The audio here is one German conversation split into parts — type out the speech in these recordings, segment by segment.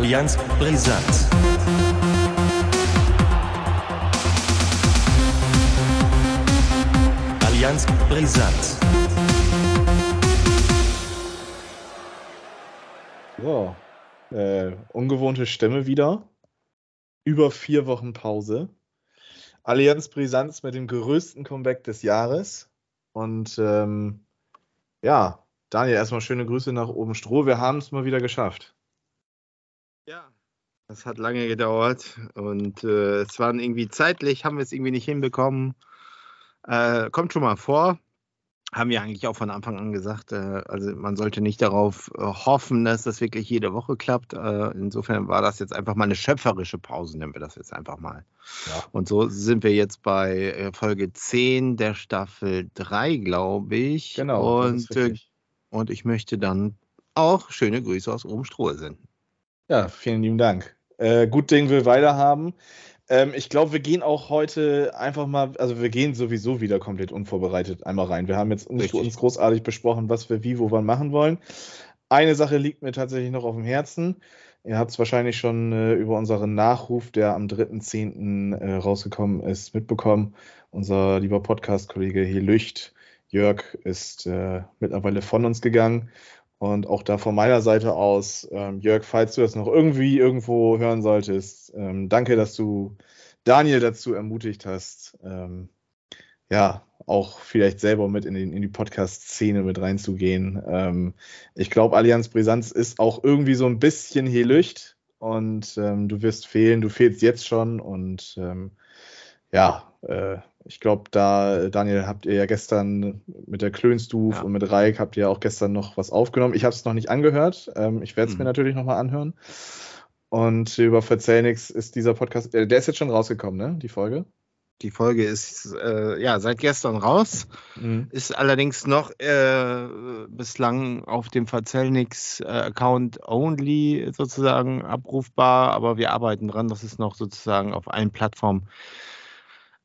Allianz Brisant. Allianz Brisant. So, äh, ungewohnte Stimme wieder. Über vier Wochen Pause. Allianz Brisanz mit dem größten Comeback des Jahres. Und ähm, ja, Daniel, erstmal schöne Grüße nach oben Stroh. Wir haben es mal wieder geschafft. Ja, das hat lange gedauert und äh, es waren irgendwie zeitlich, haben wir es irgendwie nicht hinbekommen. Äh, kommt schon mal vor. Haben wir eigentlich auch von Anfang an gesagt. Äh, also man sollte nicht darauf äh, hoffen, dass das wirklich jede Woche klappt. Äh, insofern war das jetzt einfach mal eine schöpferische Pause, nennen wir das jetzt einfach mal. Ja. Und so sind wir jetzt bei äh, Folge 10 der Staffel 3, glaube ich. Genau. Und, und ich möchte dann auch schöne Grüße aus Oben senden. Ja, vielen lieben Dank. Äh, gut Ding will weiter haben. Ähm, ich glaube, wir gehen auch heute einfach mal, also wir gehen sowieso wieder komplett unvorbereitet einmal rein. Wir haben jetzt nicht uns großartig besprochen, was wir wie, wo, wann machen wollen. Eine Sache liegt mir tatsächlich noch auf dem Herzen. Ihr habt es wahrscheinlich schon äh, über unseren Nachruf, der am 3.10. Äh, rausgekommen ist, mitbekommen. Unser lieber Podcast-Kollege hier Lücht, Jörg, ist äh, mittlerweile von uns gegangen. Und auch da von meiner Seite aus, ähm, Jörg, falls du das noch irgendwie irgendwo hören solltest, ähm, danke, dass du Daniel dazu ermutigt hast, ähm, ja, auch vielleicht selber mit in, den, in die Podcast-Szene mit reinzugehen. Ähm, ich glaube, Allianz Brisanz ist auch irgendwie so ein bisschen hier Licht und ähm, du wirst fehlen, du fehlst jetzt schon und ähm, ja, äh, ich glaube, da, Daniel, habt ihr ja gestern mit der Klönstuf ja. und mit Reik habt ihr auch gestern noch was aufgenommen. Ich habe es noch nicht angehört. Ähm, ich werde es mhm. mir natürlich nochmal anhören. Und über Verzählnix ist dieser Podcast, äh, der ist jetzt schon rausgekommen, ne? Die Folge? Die Folge ist äh, ja seit gestern raus, mhm. ist allerdings noch äh, bislang auf dem Verzellnix-Account äh, only sozusagen abrufbar, aber wir arbeiten dran, dass es noch sozusagen auf allen Plattformen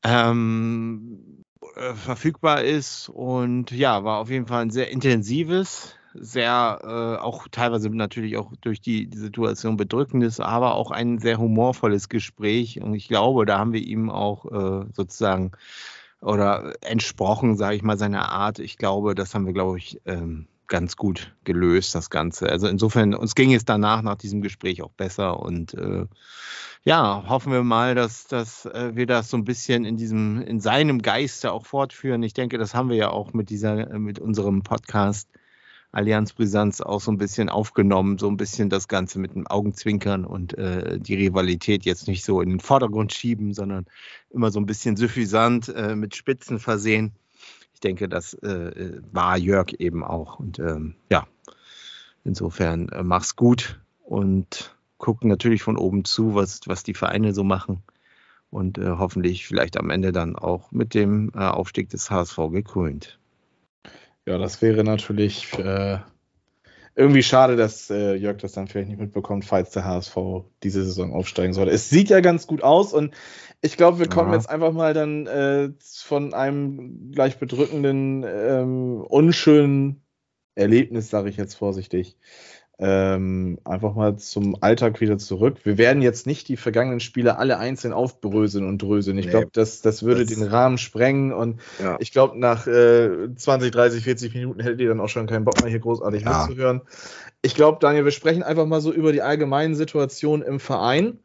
ähm, äh, verfügbar ist. Und ja, war auf jeden Fall ein sehr intensives, sehr äh, auch teilweise natürlich auch durch die, die, Situation bedrückendes, aber auch ein sehr humorvolles Gespräch. Und ich glaube, da haben wir ihm auch äh, sozusagen oder entsprochen, sage ich mal, seiner Art. Ich glaube, das haben wir, glaube ich, ähm, ganz gut gelöst, das Ganze. Also insofern, uns ging es danach, nach diesem Gespräch auch besser und äh, ja, hoffen wir mal, dass, dass äh, wir das so ein bisschen in diesem, in seinem Geiste auch fortführen. Ich denke, das haben wir ja auch mit dieser, mit unserem Podcast Allianz Brisanz auch so ein bisschen aufgenommen, so ein bisschen das Ganze mit dem Augenzwinkern und äh, die Rivalität jetzt nicht so in den Vordergrund schieben, sondern immer so ein bisschen suffisant äh, mit Spitzen versehen ich denke, das äh, war Jörg eben auch. Und ähm, ja, insofern äh, mach's gut und gucken natürlich von oben zu, was, was die Vereine so machen. Und äh, hoffentlich vielleicht am Ende dann auch mit dem äh, Aufstieg des HSV gekrönt. Ja, das wäre natürlich äh, irgendwie schade, dass äh, Jörg das dann vielleicht nicht mitbekommt, falls der HSV diese Saison aufsteigen sollte. Es sieht ja ganz gut aus und ich glaube, wir kommen ja. jetzt einfach mal dann äh, von einem gleich bedrückenden, ähm, unschönen Erlebnis, sage ich jetzt vorsichtig, ähm, einfach mal zum Alltag wieder zurück. Wir werden jetzt nicht die vergangenen Spiele alle einzeln aufbröseln und dröseln. Ich nee, glaube, das, das würde das, den Rahmen sprengen und ja. ich glaube, nach äh, 20, 30, 40 Minuten hättet ihr dann auch schon keinen Bock mehr hier großartig ja. mitzuhören. Ich glaube, Daniel, wir sprechen einfach mal so über die allgemeinen Situationen im Verein.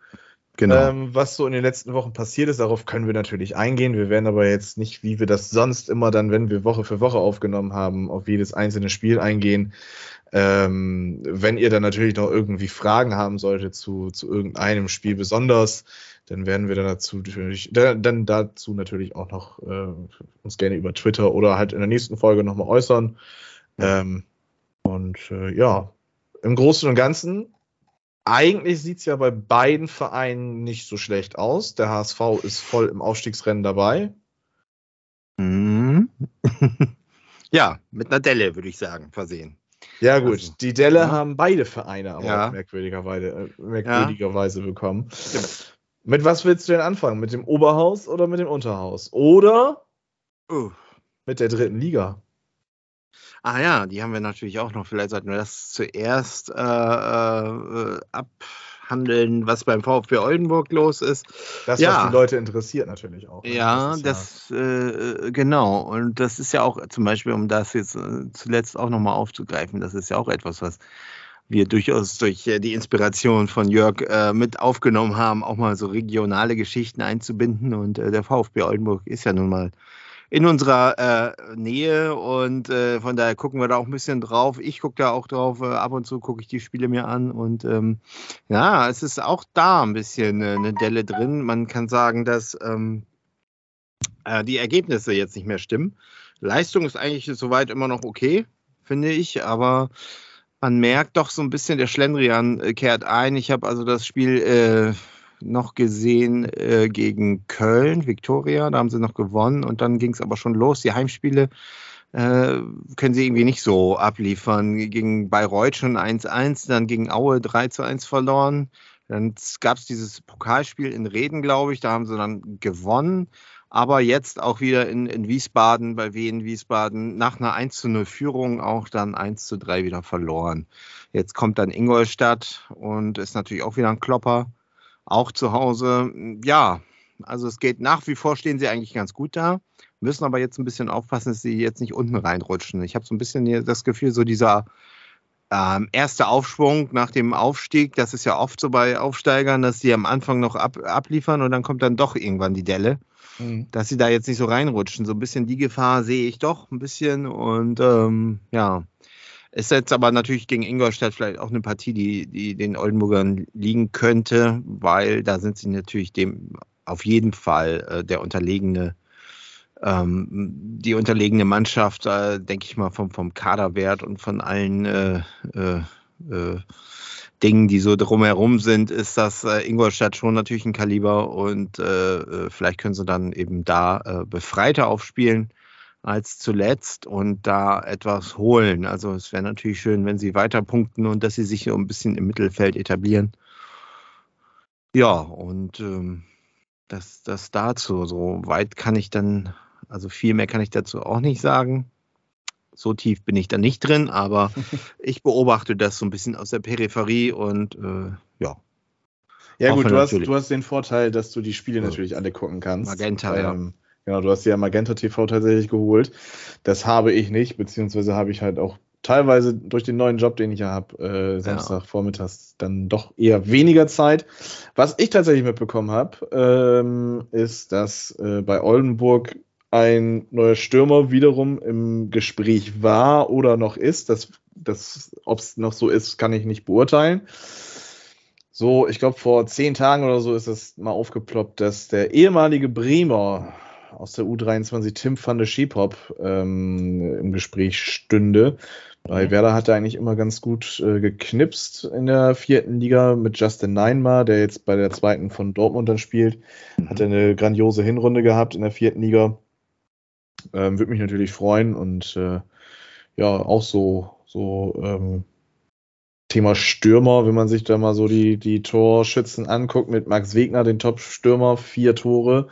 Genau. Ähm, was so in den letzten Wochen passiert ist, darauf können wir natürlich eingehen. Wir werden aber jetzt nicht, wie wir das sonst immer dann, wenn wir Woche für Woche aufgenommen haben, auf jedes einzelne Spiel eingehen. Ähm, wenn ihr dann natürlich noch irgendwie Fragen haben solltet zu, zu irgendeinem Spiel besonders, dann werden wir dann dazu natürlich, dann dazu natürlich auch noch äh, uns gerne über Twitter oder halt in der nächsten Folge nochmal äußern. Ähm, und äh, ja, im Großen und Ganzen, eigentlich sieht es ja bei beiden Vereinen nicht so schlecht aus. Der HSV ist voll im Aufstiegsrennen dabei. Mhm. ja, mit einer Delle, würde ich sagen, versehen. Ja, gut. Also, die Delle ja. haben beide Vereine aber ja. merkwürdigerweise, äh, merkwürdigerweise ja. bekommen. Stimmt. Mit was willst du denn anfangen? Mit dem Oberhaus oder mit dem Unterhaus? Oder uh. mit der dritten Liga? Ah ja, die haben wir natürlich auch noch. Vielleicht sollten wir das zuerst äh, äh, abhandeln, was beim VfB Oldenburg los ist. Das, Ja. was die Leute interessiert, natürlich auch. ne? Ja, ist das, äh, genau. Und das ist ja auch zum Beispiel, um das jetzt äh, zuletzt auch nochmal aufzugreifen, das ist ja auch etwas, was wir durchaus durch äh, die Inspiration von Jörg äh, mit aufgenommen haben, auch mal so regionale Geschichten einzubinden. Und äh, der VfB Oldenburg ist ja nun mal in unserer äh, Nähe und äh, von daher gucken wir da auch ein bisschen drauf. Ich gucke da auch drauf, äh, ab und zu gucke ich die Spiele mir an und ähm, ja, es ist auch da ein bisschen äh, eine Delle drin. Man kann sagen, dass ähm, äh, die Ergebnisse jetzt nicht mehr stimmen. Leistung ist eigentlich soweit immer noch okay, finde ich, aber man merkt doch so ein bisschen, der Schlendrian äh, kehrt ein. Ich habe also das Spiel äh, noch gesehen äh, gegen Köln, Viktoria, da haben sie noch gewonnen und dann ging es aber schon los. Die Heimspiele äh, können sie irgendwie nicht so abliefern. Gegen Bayreuth schon 1-1, dann gegen Aue 3-1 verloren. Dann gab es dieses Pokalspiel in Reden, glaube ich, da haben sie dann gewonnen. Aber jetzt auch wieder in, in Wiesbaden, bei Wien Wiesbaden, nach einer 1 zu 0 Führung auch dann 1 zu 3 wieder verloren. Jetzt kommt dann Ingolstadt und ist natürlich auch wieder ein Klopper. Auch zu Hause. Ja, also es geht nach wie vor, stehen sie eigentlich ganz gut da. Müssen aber jetzt ein bisschen aufpassen, dass sie jetzt nicht unten reinrutschen. Ich habe so ein bisschen das Gefühl, so dieser ähm, erste Aufschwung nach dem Aufstieg, das ist ja oft so bei Aufsteigern, dass die am Anfang noch ab, abliefern und dann kommt dann doch irgendwann die Delle Mhm. dass sie da jetzt nicht so reinrutschen. So ein bisschen die Gefahr sehe ich doch ein bisschen. Und ähm, ja, ist jetzt aber natürlich gegen Ingolstadt vielleicht auch eine Partie, die, die den Oldenburgern liegen könnte, weil da sind sie natürlich dem auf jeden Fall äh, der unterlegene, ähm, die unterlegene Mannschaft, äh, denke ich mal, vom, vom Kaderwert und von allen äh, äh, äh, Dingen, die so drumherum sind, ist das äh, Ingolstadt schon natürlich ein Kaliber und vielleicht können sie dann eben da befreiter aufspielen als zuletzt und da etwas holen. Also es wäre natürlich schön, wenn sie weiter punkten und dass sie sich so ein bisschen im Mittelfeld etablieren. Ja, und ähm, das, das dazu. So weit kann ich dann, also viel mehr kann ich dazu auch nicht sagen. So tief bin ich da nicht drin, aber ich beobachte das so ein bisschen aus der Peripherie und äh, ja, Ja, Hoffe gut, du hast, natürlich. du hast den Vorteil, dass du die Spiele natürlich alle gucken kannst. Magenta, ja. Genau, du hast ja Magenta TV tatsächlich geholt. Das habe ich nicht, beziehungsweise habe ich halt auch teilweise durch den neuen Job, den ich ja habe, äh, Samstagvormittags dann doch eher weniger Zeit. Was ich tatsächlich mitbekommen habe, ähm, ist, dass äh, bei Oldenburg ein neuer Stürmer wiederum im Gespräch war oder noch ist. Das, das, Ob es noch so ist, kann ich nicht beurteilen. So, ich glaube, vor zehn Tagen oder so ist es mal aufgeploppt, dass der ehemalige Bremer aus der U23, Tim van der Schiepop, ähm, im Gespräch stünde. Bei Mhm. Werder hat er eigentlich immer ganz gut äh, geknipst in der vierten Liga mit Justin Neinmar, der jetzt bei der zweiten von Dortmund dann spielt. Hat er eine grandiose Hinrunde gehabt in der vierten Liga. Ähm, Würde mich natürlich freuen und äh, ja, auch so, so ähm, Thema Stürmer, wenn man sich da mal so die, die Torschützen anguckt, mit Max Wegner, den Top-Stürmer, vier Tore.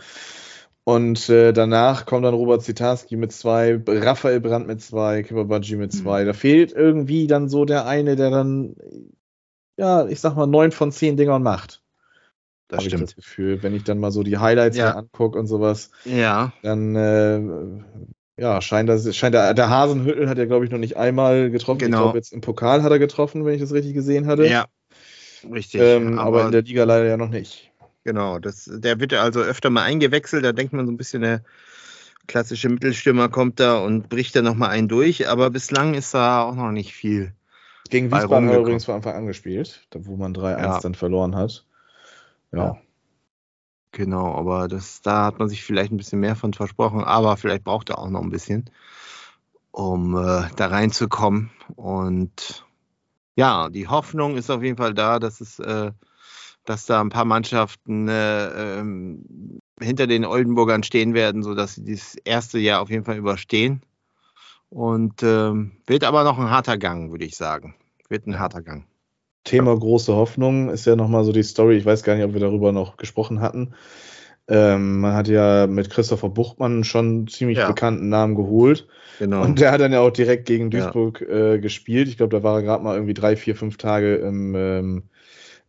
Und äh, danach kommt dann Robert Zitarski mit zwei, Raphael Brandt mit zwei, Kibabaji mit zwei. Da fehlt irgendwie dann so der eine, der dann, ja, ich sag mal, neun von zehn Dingern macht. das Hab ich stimmt. das Gefühl. Wenn ich dann mal so die Highlights Ja. angucke und sowas, Ja, dann äh, ja, scheint, das, scheint der, der Hasenhüttel hat er, glaube ich, noch nicht einmal getroffen. Genau. Ich glaube, jetzt im Pokal hat er getroffen, wenn ich das richtig gesehen hatte. ja, richtig. Ähm, aber, in der Liga leider ja noch nicht. Genau, das, der wird also öfter mal eingewechselt. Da denkt man so ein bisschen, der klassische Mittelstürmer kommt da und bricht da nochmal einen durch. Aber bislang ist da auch noch nicht viel. Gegen Wiesbaden hat er übrigens von Anfang an gespielt, wo man 3-1 Ja. dann verloren hat. Ja. Ja. Genau, aber das, da hat man sich vielleicht ein bisschen mehr von versprochen. Aber vielleicht braucht er auch noch ein bisschen, um äh, da reinzukommen. Und ja, die Hoffnung ist auf jeden Fall da, dass es, äh, dass da ein paar Mannschaften äh, ähm, hinter den Oldenburgern stehen werden, sodass sie dieses erste Jahr auf jeden Fall überstehen. Und ähm, wird aber noch ein harter Gang, würde ich sagen. Wird ein harter Gang. Thema große Hoffnung ist ja nochmal so die Story. Ich weiß gar nicht, ob wir darüber noch gesprochen hatten. Ähm, man hat ja mit Christopher Buchmann schon einen ziemlich Ja. bekannten Namen geholt. Genau. Und der hat dann ja auch direkt gegen Ja. Duisburg äh, gespielt. Ich glaube, da war er gerade mal irgendwie drei, vier, fünf Tage im, ähm,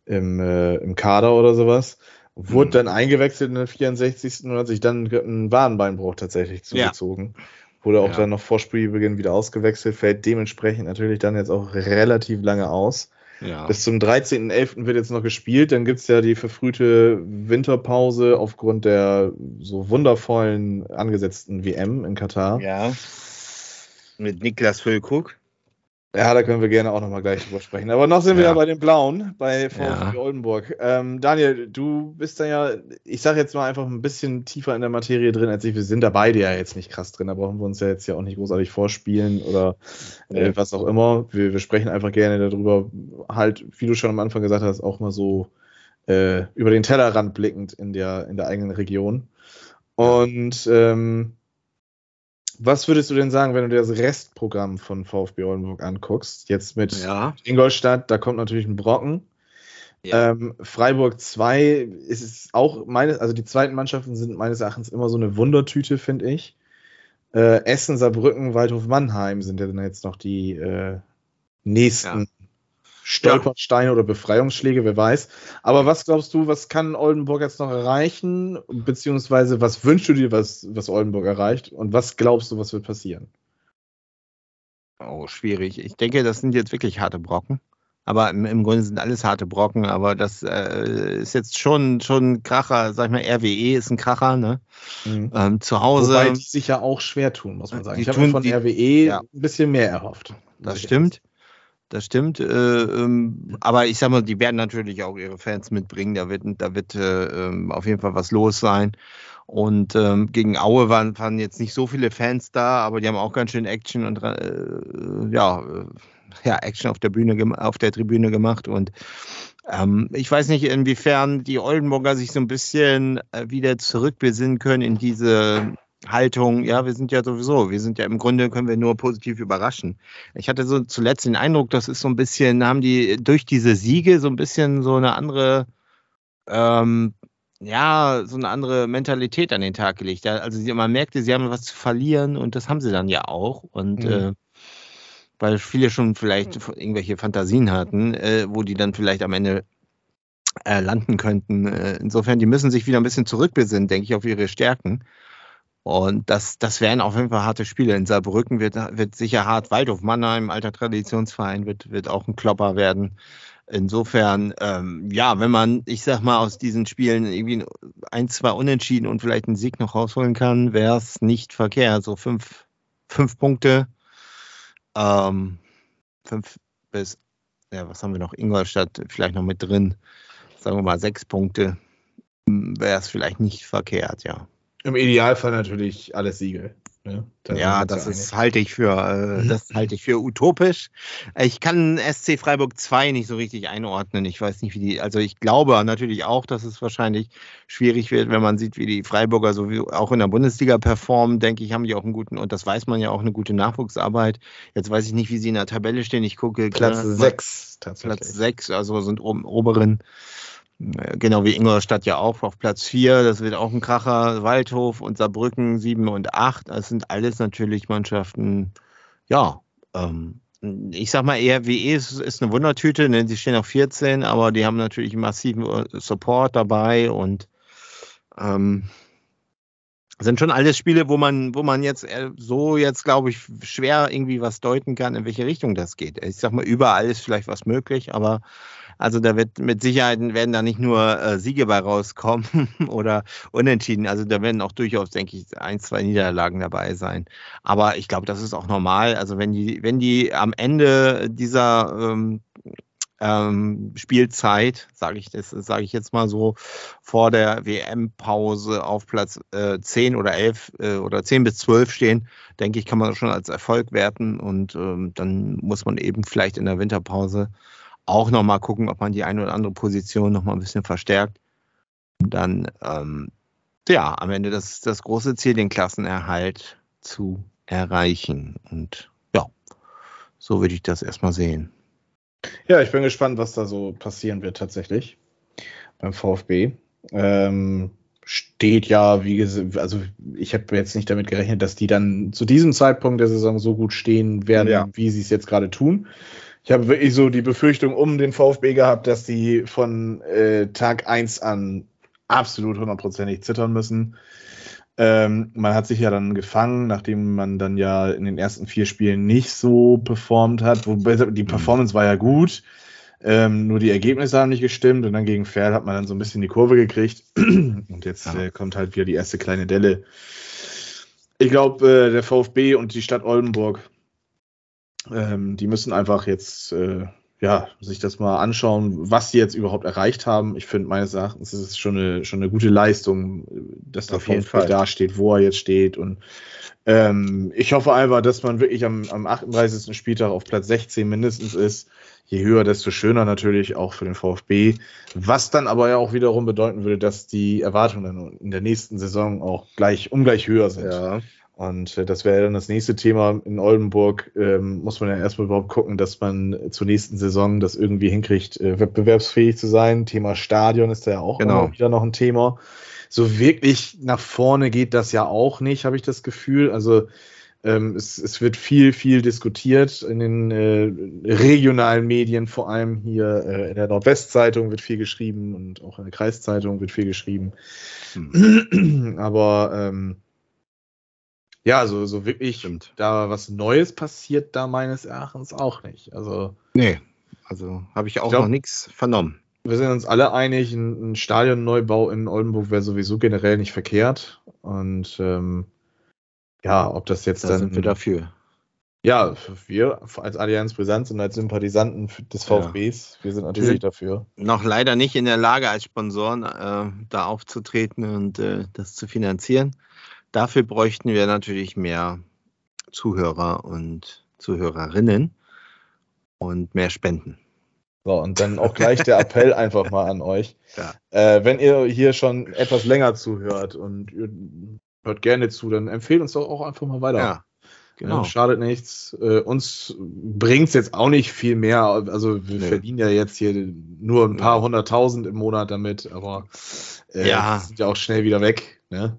im, äh, im Kader oder sowas. Wurde mhm. dann eingewechselt in der 64. und hat sich dann einen Wadenbeinbruch tatsächlich zugezogen. Ja. Wurde auch ja. dann noch vor Spielbeginn wieder ausgewechselt, fällt dementsprechend natürlich dann jetzt auch relativ lange aus. Ja. Bis zum 13.11. wird jetzt noch gespielt. Dann gibt es ja die verfrühte Winterpause aufgrund der so wundervollen angesetzten WM in Katar. Ja. Mit Niklas Füllkrug. Ja, da können wir gerne auch nochmal gleich drüber sprechen. Aber noch sind wir ja bei den Blauen, bei VfB ja. Oldenburg. Ähm, Daniel, du bist da ja, ich sage jetzt mal einfach ein bisschen tiefer in der Materie drin als ich. Wir sind da beide ja jetzt nicht krass drin. Da brauchen wir uns ja jetzt ja auch nicht großartig vorspielen oder äh, was auch immer. Wir, wir, sprechen einfach gerne darüber, halt, wie du schon am Anfang gesagt hast, auch mal so äh, über den Tellerrand blickend in der, in der eigenen Region. Und ähm, was würdest du denn sagen, wenn du dir das Restprogramm von VfB Oldenburg anguckst? Jetzt mit ja. Ingolstadt, da kommt natürlich ein Brocken. Ja. Ähm, Freiburg 2 ist es auch meine, also die zweiten Mannschaften sind meines Erachtens immer so eine Wundertüte, finde ich. Äh, Essen, Saarbrücken, Waldhof Mannheim sind ja dann jetzt noch die äh, nächsten Stolpersteine ja. oder Befreiungsschläge, wer weiß. Aber was glaubst du, was kann Oldenburg jetzt noch erreichen? Beziehungsweise was wünschst du dir, was, was Oldenburg erreicht? Und was glaubst du, was wird passieren? Oh, schwierig. Ich denke, das sind jetzt wirklich harte Brocken. Aber im, im Grunde sind alles harte Brocken, aber das äh, ist jetzt schon, schon ein Kracher, sag ich mal, RWE ist ein Kracher, ne? Mhm. Ähm, zu Hause. Wobei die sich ja auch schwer tun, muss man sagen. Ich habe von die, RWE ja. ein bisschen mehr erhofft. Das stimmt das stimmt. Äh, ähm, aber ich sag mal, die werden natürlich auch ihre Fans mitbringen. Da wird, da wird äh, ähm, auf jeden Fall was los sein. Und ähm, gegen Aue waren, waren jetzt nicht so viele Fans da, aber die haben auch ganz schön Action und äh, ja, äh, ja, Action auf der Bühne auf der Tribüne gemacht. Und ähm, ich weiß nicht, inwiefern die Oldenburger sich so ein bisschen äh, wieder zurückbesinnen können in diese Haltung, ja, wir sind ja sowieso, wir sind ja im Grunde, können wir nur positiv überraschen. Ich hatte so zuletzt den Eindruck, das ist so ein bisschen, haben die durch diese Siege so ein bisschen so eine andere, ähm, ja, so eine andere Mentalität an den Tag gelegt. Also man merkte, sie haben was zu verlieren und das haben sie dann ja auch. Und mhm. äh, weil viele schon vielleicht irgendwelche Fantasien hatten, äh, wo die dann vielleicht am Ende äh, landen könnten. Äh, insofern, die müssen sich wieder ein bisschen zurückbesinnen, denke ich, auf ihre Stärken. Und das, das wären auf jeden Fall harte Spiele. In Saarbrücken wird, wird sicher hart. Waldhof Mannheim, alter Traditionsverein, wird, wird auch ein Klopper werden. Insofern, ähm, ja, wenn man, ich sag mal, aus diesen Spielen irgendwie ein, zwei Unentschieden und vielleicht einen Sieg noch rausholen kann, wäre es nicht verkehrt. So fünf, fünf Punkte, ähm, fünf bis, ja, was haben wir noch? Ingolstadt vielleicht noch mit drin. Sagen wir mal sechs Punkte, wäre es vielleicht nicht verkehrt, ja. Im Idealfall natürlich alles Siegel. Ne? ja, das ist, halte ich für, äh, mhm. das halte ich für utopisch. Ich kann SC Freiburg 2 nicht so richtig einordnen. Ich weiß nicht, wie die, also ich glaube natürlich auch, dass es wahrscheinlich schwierig wird, wenn man sieht, wie die Freiburger so wie auch in der Bundesliga performen, denke ich, haben die auch einen guten, und das weiß man ja auch, eine gute Nachwuchsarbeit. Jetzt weiß ich nicht, wie sie in der Tabelle stehen. Ich gucke. Platz 6 tatsächlich. Platz 6, also sind oben oberen. Genau wie Ingolstadt ja auch auf Platz 4. Das wird auch ein Kracher. Waldhof und Saarbrücken 7 und 8. Das sind alles natürlich Mannschaften, ja, ähm, ich sag mal, RWE ist, ist eine Wundertüte, denn sie stehen auf 14, aber die haben natürlich massiven äh, Support dabei und ähm, sind schon alles Spiele, wo man, wo man jetzt äh, so jetzt, glaube ich, schwer irgendwie was deuten kann, in welche Richtung das geht. Ich sag mal, überall ist vielleicht was möglich, aber also da wird mit Sicherheit werden da nicht nur äh, Siege bei rauskommen oder Unentschieden. Also da werden auch durchaus, denke ich, ein, zwei Niederlagen dabei sein. Aber ich glaube, das ist auch normal. Also wenn die, wenn die am Ende dieser ähm, ähm, Spielzeit, sage ich das, sage ich jetzt mal so, vor der WM-Pause auf Platz äh, 10 oder 11 äh, oder 10 bis 12 stehen, denke ich, kann man das schon als Erfolg werten und ähm, dann muss man eben vielleicht in der Winterpause auch nochmal gucken, ob man die eine oder andere Position nochmal ein bisschen verstärkt. Und dann, ähm, ja, am Ende das, das große Ziel, den Klassenerhalt zu erreichen. Und ja, so würde ich das erstmal sehen. Ja, ich bin gespannt, was da so passieren wird tatsächlich beim VfB. Ähm, steht ja, wie gesagt, also ich habe jetzt nicht damit gerechnet, dass die dann zu diesem Zeitpunkt der Saison so gut stehen werden, ja. wie sie es jetzt gerade tun. Ich habe wirklich so die Befürchtung um den VfB gehabt, dass die von äh, Tag 1 an absolut hundertprozentig zittern müssen. Ähm, man hat sich ja dann gefangen, nachdem man dann ja in den ersten vier Spielen nicht so performt hat. Wobei die mhm. Performance war ja gut, ähm, nur die Ergebnisse haben nicht gestimmt und dann gegen Ferl hat man dann so ein bisschen die Kurve gekriegt. Und jetzt ja. äh, kommt halt wieder die erste kleine Delle. Ich glaube, äh, der VfB und die Stadt Oldenburg, ähm, die müssen einfach jetzt äh, ja, sich das mal anschauen, was sie jetzt überhaupt erreicht haben. Ich finde meines Erachtens ist es schon eine, schon eine gute Leistung, dass der VfB da steht, wo er jetzt steht. Und ähm, ich hoffe einfach, dass man wirklich am, am 38. Spieltag auf Platz 16 mindestens ist. Je höher, desto schöner natürlich auch für den VfB. Was dann aber ja auch wiederum bedeuten würde, dass die Erwartungen in der nächsten Saison auch gleich ungleich höher sind. Ja. Und äh, das wäre dann das nächste Thema in Oldenburg. Ähm, muss man ja erstmal überhaupt gucken, dass man zur nächsten Saison das irgendwie hinkriegt, äh, wettbewerbsfähig zu sein. Thema Stadion ist da ja auch genau. wieder noch ein Thema. So wirklich nach vorne geht das ja auch nicht, habe ich das Gefühl. Also ähm, es, es, wird viel, viel diskutiert in den äh, regionalen Medien, vor allem hier äh, in der Nordwestzeitung wird viel geschrieben und auch in der Kreiszeitung wird viel geschrieben. Hm. Aber ähm, ja, so, so wirklich Stimmt. da was Neues passiert da meines Erachtens auch nicht. Also. Nee, also habe ich auch ich glaub, noch nichts vernommen. Wir sind uns alle einig, ein, ein Stadionneubau in Oldenburg wäre sowieso generell nicht verkehrt. Und ähm, ja, ob das jetzt da dann. sind wir dafür. Ja, wir als Allianz Brisanz und als Sympathisanten des VfBs, ja. wir sind natürlich wir sind dafür. Noch leider nicht in der Lage, als Sponsoren äh, da aufzutreten und äh, das zu finanzieren. Dafür bräuchten wir natürlich mehr Zuhörer und Zuhörerinnen und mehr Spenden. So, und dann auch gleich der Appell einfach mal an euch. Ja. Äh, wenn ihr hier schon etwas länger zuhört und ihr hört gerne zu, dann empfehlt uns doch auch einfach mal weiter. Ja, genau. schadet nichts. Äh, uns bringt es jetzt auch nicht viel mehr. Also wir nee. verdienen ja jetzt hier nur ein paar hunderttausend im Monat damit, aber äh, ja. sind ja auch schnell wieder weg. Ne?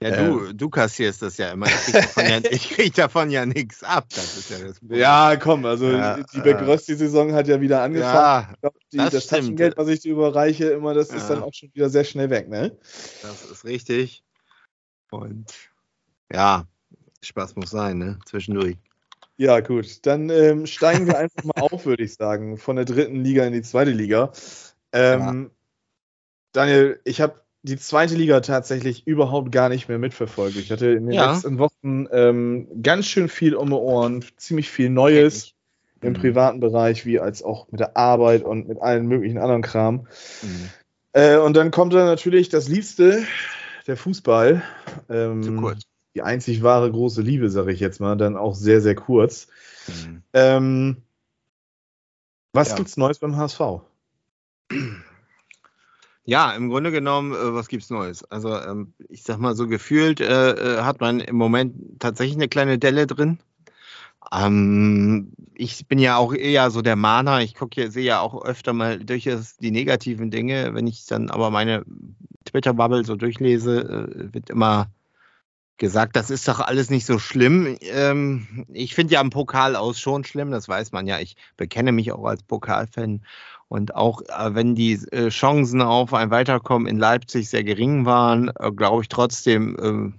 Ja, du, ähm, du kassierst das ja immer. Ich krieg davon ja, krieg davon ja nichts ab. Das ist ja. Ja, komm, also ja, die Begrösti-Saison hat ja wieder angefangen. Glaub, die, das, das Taschengeld, was ich dir überreiche, immer, das ist dann auch schon wieder sehr schnell weg, ne? Das ist richtig. Und ja, Spaß muss sein, ne? Zwischendurch. Ja, gut. Dann ähm, steigen wir einfach mal auf, würde ich sagen, von der dritten Liga in die zweite Liga. Ähm, Daniel, ich habe die zweite Liga tatsächlich überhaupt gar nicht mehr mitverfolgt. Ich hatte in den ja. letzten Wochen ähm, ganz schön viel um die Ohren, ziemlich viel Neues im mhm. privaten Bereich, wie als auch mit der Arbeit und mit allen möglichen anderen Kram. Mhm. Äh, und dann kommt da natürlich das Liebste, der Fußball. Ähm, Zu kurz. Die einzig wahre große Liebe, sage ich jetzt mal, dann auch sehr, sehr kurz. Mhm. Ähm, was ja. gibt's Neues beim HSV? Ja, im Grunde genommen, äh, was gibt's Neues? Also, ähm, ich sag mal so gefühlt äh, äh, hat man im Moment tatsächlich eine kleine Delle drin. Ähm, ich bin ja auch eher so der Mahner. Ich gucke, sehe ja auch öfter mal durchaus die negativen Dinge. Wenn ich dann aber meine Twitter-Bubble so durchlese, äh, wird immer gesagt, das ist doch alles nicht so schlimm. Ähm, ich finde ja am Pokal aus schon schlimm, das weiß man ja. Ich bekenne mich auch als Pokalfan. Und auch äh, wenn die äh, Chancen auf ein Weiterkommen in Leipzig sehr gering waren, äh, glaube ich trotzdem,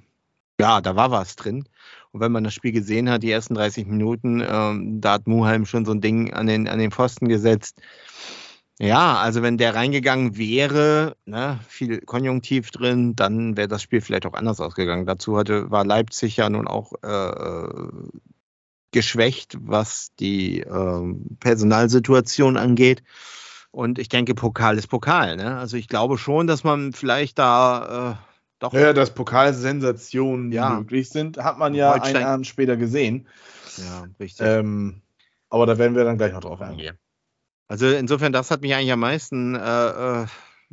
äh, ja, da war was drin. Und wenn man das Spiel gesehen hat, die ersten 30 Minuten, ähm, da hat Muheim schon so ein Ding an den, an den Pfosten gesetzt. Ja, also wenn der reingegangen wäre, ne, viel Konjunktiv drin, dann wäre das Spiel vielleicht auch anders ausgegangen. Dazu hatte, war Leipzig ja nun auch äh, geschwächt, was die äh, Personalsituation angeht. Und ich denke, Pokal ist Pokal. Ne? Also ich glaube schon, dass man vielleicht da äh, doch. Ja, dass Pokalsensationen ja. möglich sind, hat man ja Holstein. einen Abend später gesehen. Ja, richtig. Ähm, aber da werden wir dann gleich noch drauf eingehen. Also insofern, das hat mich eigentlich am meisten äh, äh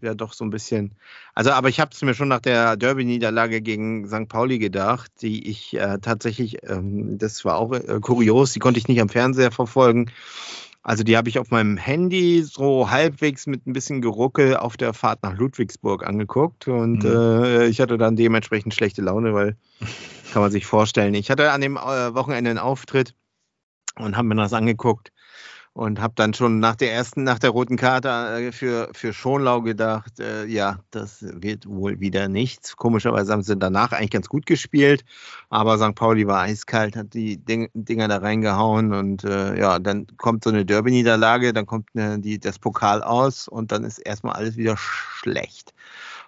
ja doch so ein bisschen. Also, aber ich habe es mir schon nach der Derby-Niederlage gegen St. Pauli gedacht, die ich äh, tatsächlich, ähm, das war auch äh, kurios, die konnte ich nicht am Fernseher verfolgen. Also die habe ich auf meinem Handy so halbwegs mit ein bisschen Geruckel auf der Fahrt nach Ludwigsburg angeguckt und mhm. äh, ich hatte dann dementsprechend schlechte Laune, weil kann man sich vorstellen. Ich hatte an dem äh, Wochenende einen Auftritt und habe mir das angeguckt und habe dann schon nach der ersten, nach der roten Karte äh, für, für Schonlau gedacht, äh, ja, das wird wohl wieder nichts. Komischerweise haben sie danach eigentlich ganz gut gespielt, aber St. Pauli war eiskalt, hat die Ding, Dinger da reingehauen und äh, ja, dann kommt so eine Derby-Niederlage, dann kommt eine, die, das Pokal aus und dann ist erstmal alles wieder schlecht.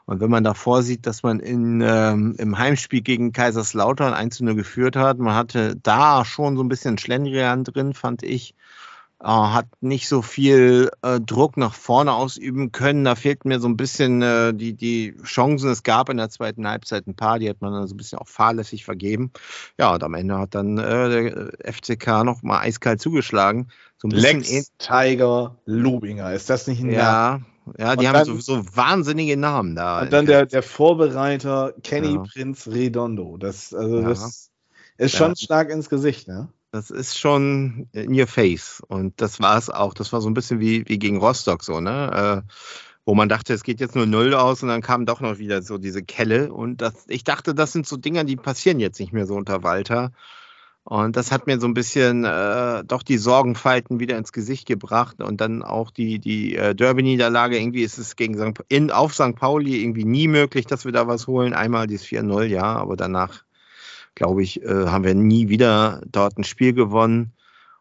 Und wenn man davor sieht, dass man in, ähm, im Heimspiel gegen Kaiserslautern 1-0 geführt hat, man hatte da schon so ein bisschen Schlendrian drin, fand ich äh, hat nicht so viel äh, Druck nach vorne ausüben können. Da fehlt mir so ein bisschen äh, die, die Chancen. Es gab in der zweiten Halbzeit ein paar, die hat man dann so ein bisschen auch fahrlässig vergeben. Ja, und am Ende hat dann äh, der FCK noch mal eiskalt zugeschlagen. So ein Lex Tiger Lubinger, ist das nicht ein Ja, ja, die und haben dann, so, so, wahnsinnige Namen da. Und dann der, der Vorbereiter Kenny ja. Prinz Redondo. Das, also ja. das ist schon ja. stark ins Gesicht, ne? Das ist schon in your face. Und das war es auch. Das war so ein bisschen wie, wie gegen Rostock so, ne? Äh, wo man dachte, es geht jetzt nur null aus und dann kam doch noch wieder so diese Kelle. Und das, ich dachte, das sind so Dinger, die passieren jetzt nicht mehr so unter Walter. Und das hat mir so ein bisschen äh, doch die Sorgenfalten wieder ins Gesicht gebracht und dann auch die, die äh, Derby-Niederlage. Irgendwie ist es gegen St. In, auf St. Pauli irgendwie nie möglich, dass wir da was holen. Einmal dieses 4-0, ja, aber danach glaube ich, äh, haben wir nie wieder dort ein Spiel gewonnen.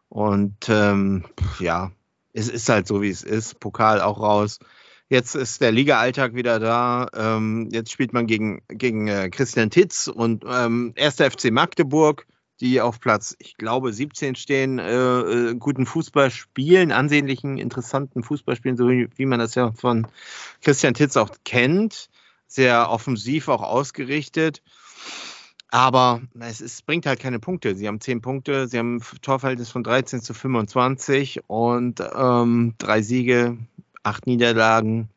Und ähm, ja, es ist halt so, wie es ist. Pokal auch raus. Jetzt ist der Liga-Alltag wieder da. Ähm, jetzt spielt man gegen, gegen äh, Christian Titz und ähm, 1. FC Magdeburg, die auf Platz, ich glaube, 17 stehen, äh, äh, guten Fußball spielen, ansehnlichen, interessanten Fußball spielen, so wie, wie man das ja von Christian Titz auch kennt. Sehr offensiv auch ausgerichtet. Aber es, es, bringt halt keine Punkte. Sie haben 10 Punkte, sie haben ein Torverhältnis von 13 zu 25 und ähm, drei Siege, acht Niederlagen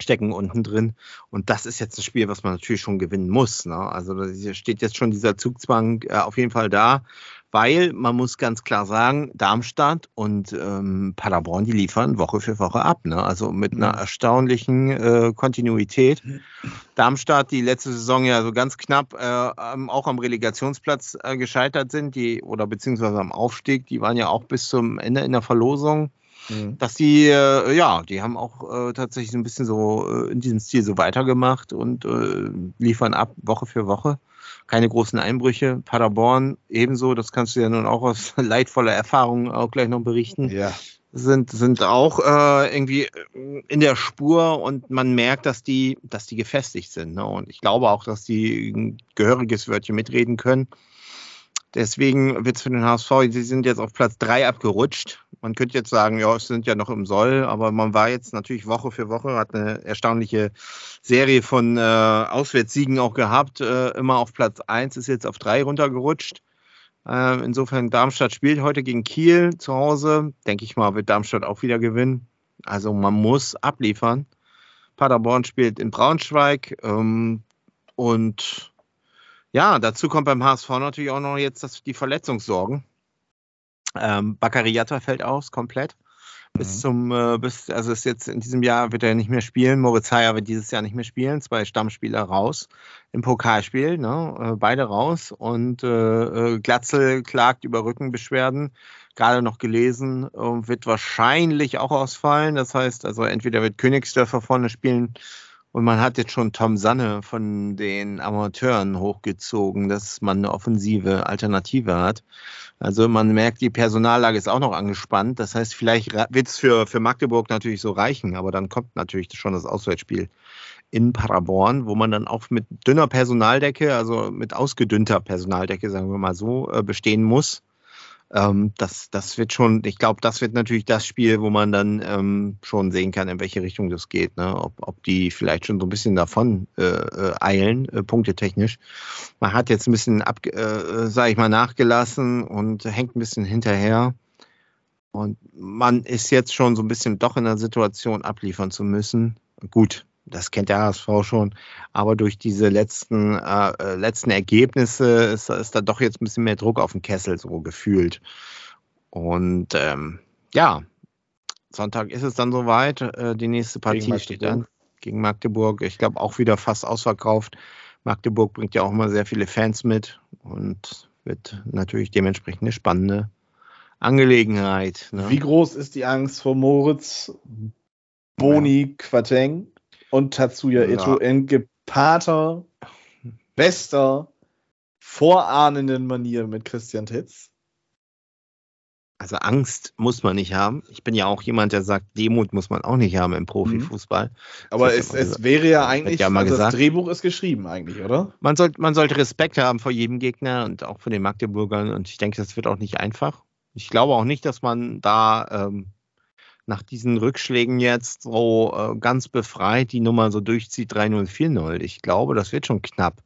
stecken unten drin. Und das ist jetzt ein Spiel, was man natürlich schon gewinnen muss. Ne? Also da steht jetzt schon dieser Zugzwang äh, auf jeden Fall da weil man muss ganz klar sagen, Darmstadt und ähm, Paderborn, die liefern Woche für Woche ab. Ne? Also mit einer erstaunlichen äh, Kontinuität. Darmstadt, die letzte Saison ja so ganz knapp äh, auch am Relegationsplatz äh, gescheitert sind, die oder beziehungsweise am Aufstieg, die waren ja auch bis zum Ende in der Verlosung. Mhm. Dass die, äh, ja, die haben auch äh, tatsächlich so ein bisschen so äh, in diesem Stil so weitergemacht und äh, liefern ab Woche für Woche keine großen Einbrüche. Paderborn ebenso, das kannst du ja nun auch aus leidvoller Erfahrung auch gleich noch berichten. Ja. Sind, sind auch äh, irgendwie äh, in der Spur und man merkt, dass die, dass die gefestigt sind. Ne? Und ich glaube auch, dass die ein gehöriges Wörtchen mitreden können. Deswegen wird es für den HSV, sie sind jetzt auf Platz 3 abgerutscht. Man könnte jetzt sagen, ja, es sind ja noch im Soll, aber man war jetzt natürlich Woche für Woche, hat eine erstaunliche Serie von äh, Auswärtssiegen auch gehabt. Äh, immer auf Platz 1 ist jetzt auf 3 runtergerutscht. Äh, insofern, Darmstadt spielt heute gegen Kiel zu Hause. Denke ich mal, wird Darmstadt auch wieder gewinnen. Also man muss abliefern. Paderborn spielt in Braunschweig ähm, und ja, dazu kommt beim HSV natürlich auch noch jetzt das, die Verletzungssorgen. Ähm, Baccariata fällt aus komplett. Bis mhm. zum, äh, bis, also ist jetzt in diesem Jahr wird er nicht mehr spielen. Moritz Heyer wird dieses Jahr nicht mehr spielen. Zwei Stammspieler raus im Pokalspiel, ne? Äh, beide raus. Und äh, äh Glatzel klagt über Rückenbeschwerden. Gerade noch gelesen, äh, wird wahrscheinlich auch ausfallen. Das heißt, also entweder wird Königsdörfer vorne spielen und man hat jetzt schon Tom Sanne von den Amateuren hochgezogen, dass man eine offensive Alternative hat. Also man merkt, die Personallage ist auch noch angespannt. Das heißt, vielleicht wird es für, für Magdeburg natürlich so reichen, aber dann kommt natürlich schon das Auswärtsspiel in Paderborn, wo man dann auch mit dünner Personaldecke, also mit ausgedünnter Personaldecke, sagen wir mal so, äh, bestehen muss. Ähm, das, das wird schon, ich glaube, das wird natürlich das Spiel, wo man dann ähm, schon sehen kann, in welche Richtung das geht. Ne? Ob, ob die vielleicht schon so ein bisschen davon äh, äh eilen, äh, punktetechnisch. Man hat jetzt ein bisschen, ab, äh, sage ich mal, nachgelassen und hängt ein bisschen hinterher. Und man ist jetzt schon so ein bisschen doch in der Situation, abliefern zu müssen. Gut, das kennt der HSV schon, aber durch diese letzten, äh, äh, letzten Ergebnisse ist, ist da doch jetzt ein bisschen mehr Druck auf den Kessel so gefühlt. Und ähm, ja, Sonntag ist es dann soweit. Äh, die nächste Partie steht dann gegen Magdeburg. Ich glaube auch wieder fast ausverkauft. Magdeburg bringt ja auch immer sehr viele Fans mit und wird natürlich dementsprechend eine spannende Angelegenheit. Ne? Wie groß ist die Angst vor Moritz, Boni, Quateng und Tatsuya Ja. Ito in gepaarter, bester, vorahnenden Manier mit Christian Titz? Also Angst muss man nicht haben. Ich bin ja auch jemand, der sagt, Demut muss man auch nicht haben im Profifußball. Aber Das es, ja es wäre ja eigentlich, ja mal also das. Drehbuch ist geschrieben eigentlich, oder? Man, soll, man sollte Respekt haben vor jedem Gegner und auch vor den Magdeburgern. Und ich denke, das wird auch nicht einfach. Ich glaube auch nicht, dass man da ähm, nach diesen Rückschlägen jetzt so äh, ganz befreit die Nummer so durchzieht 3-0, 4-0. Ich glaube, das wird schon knapp.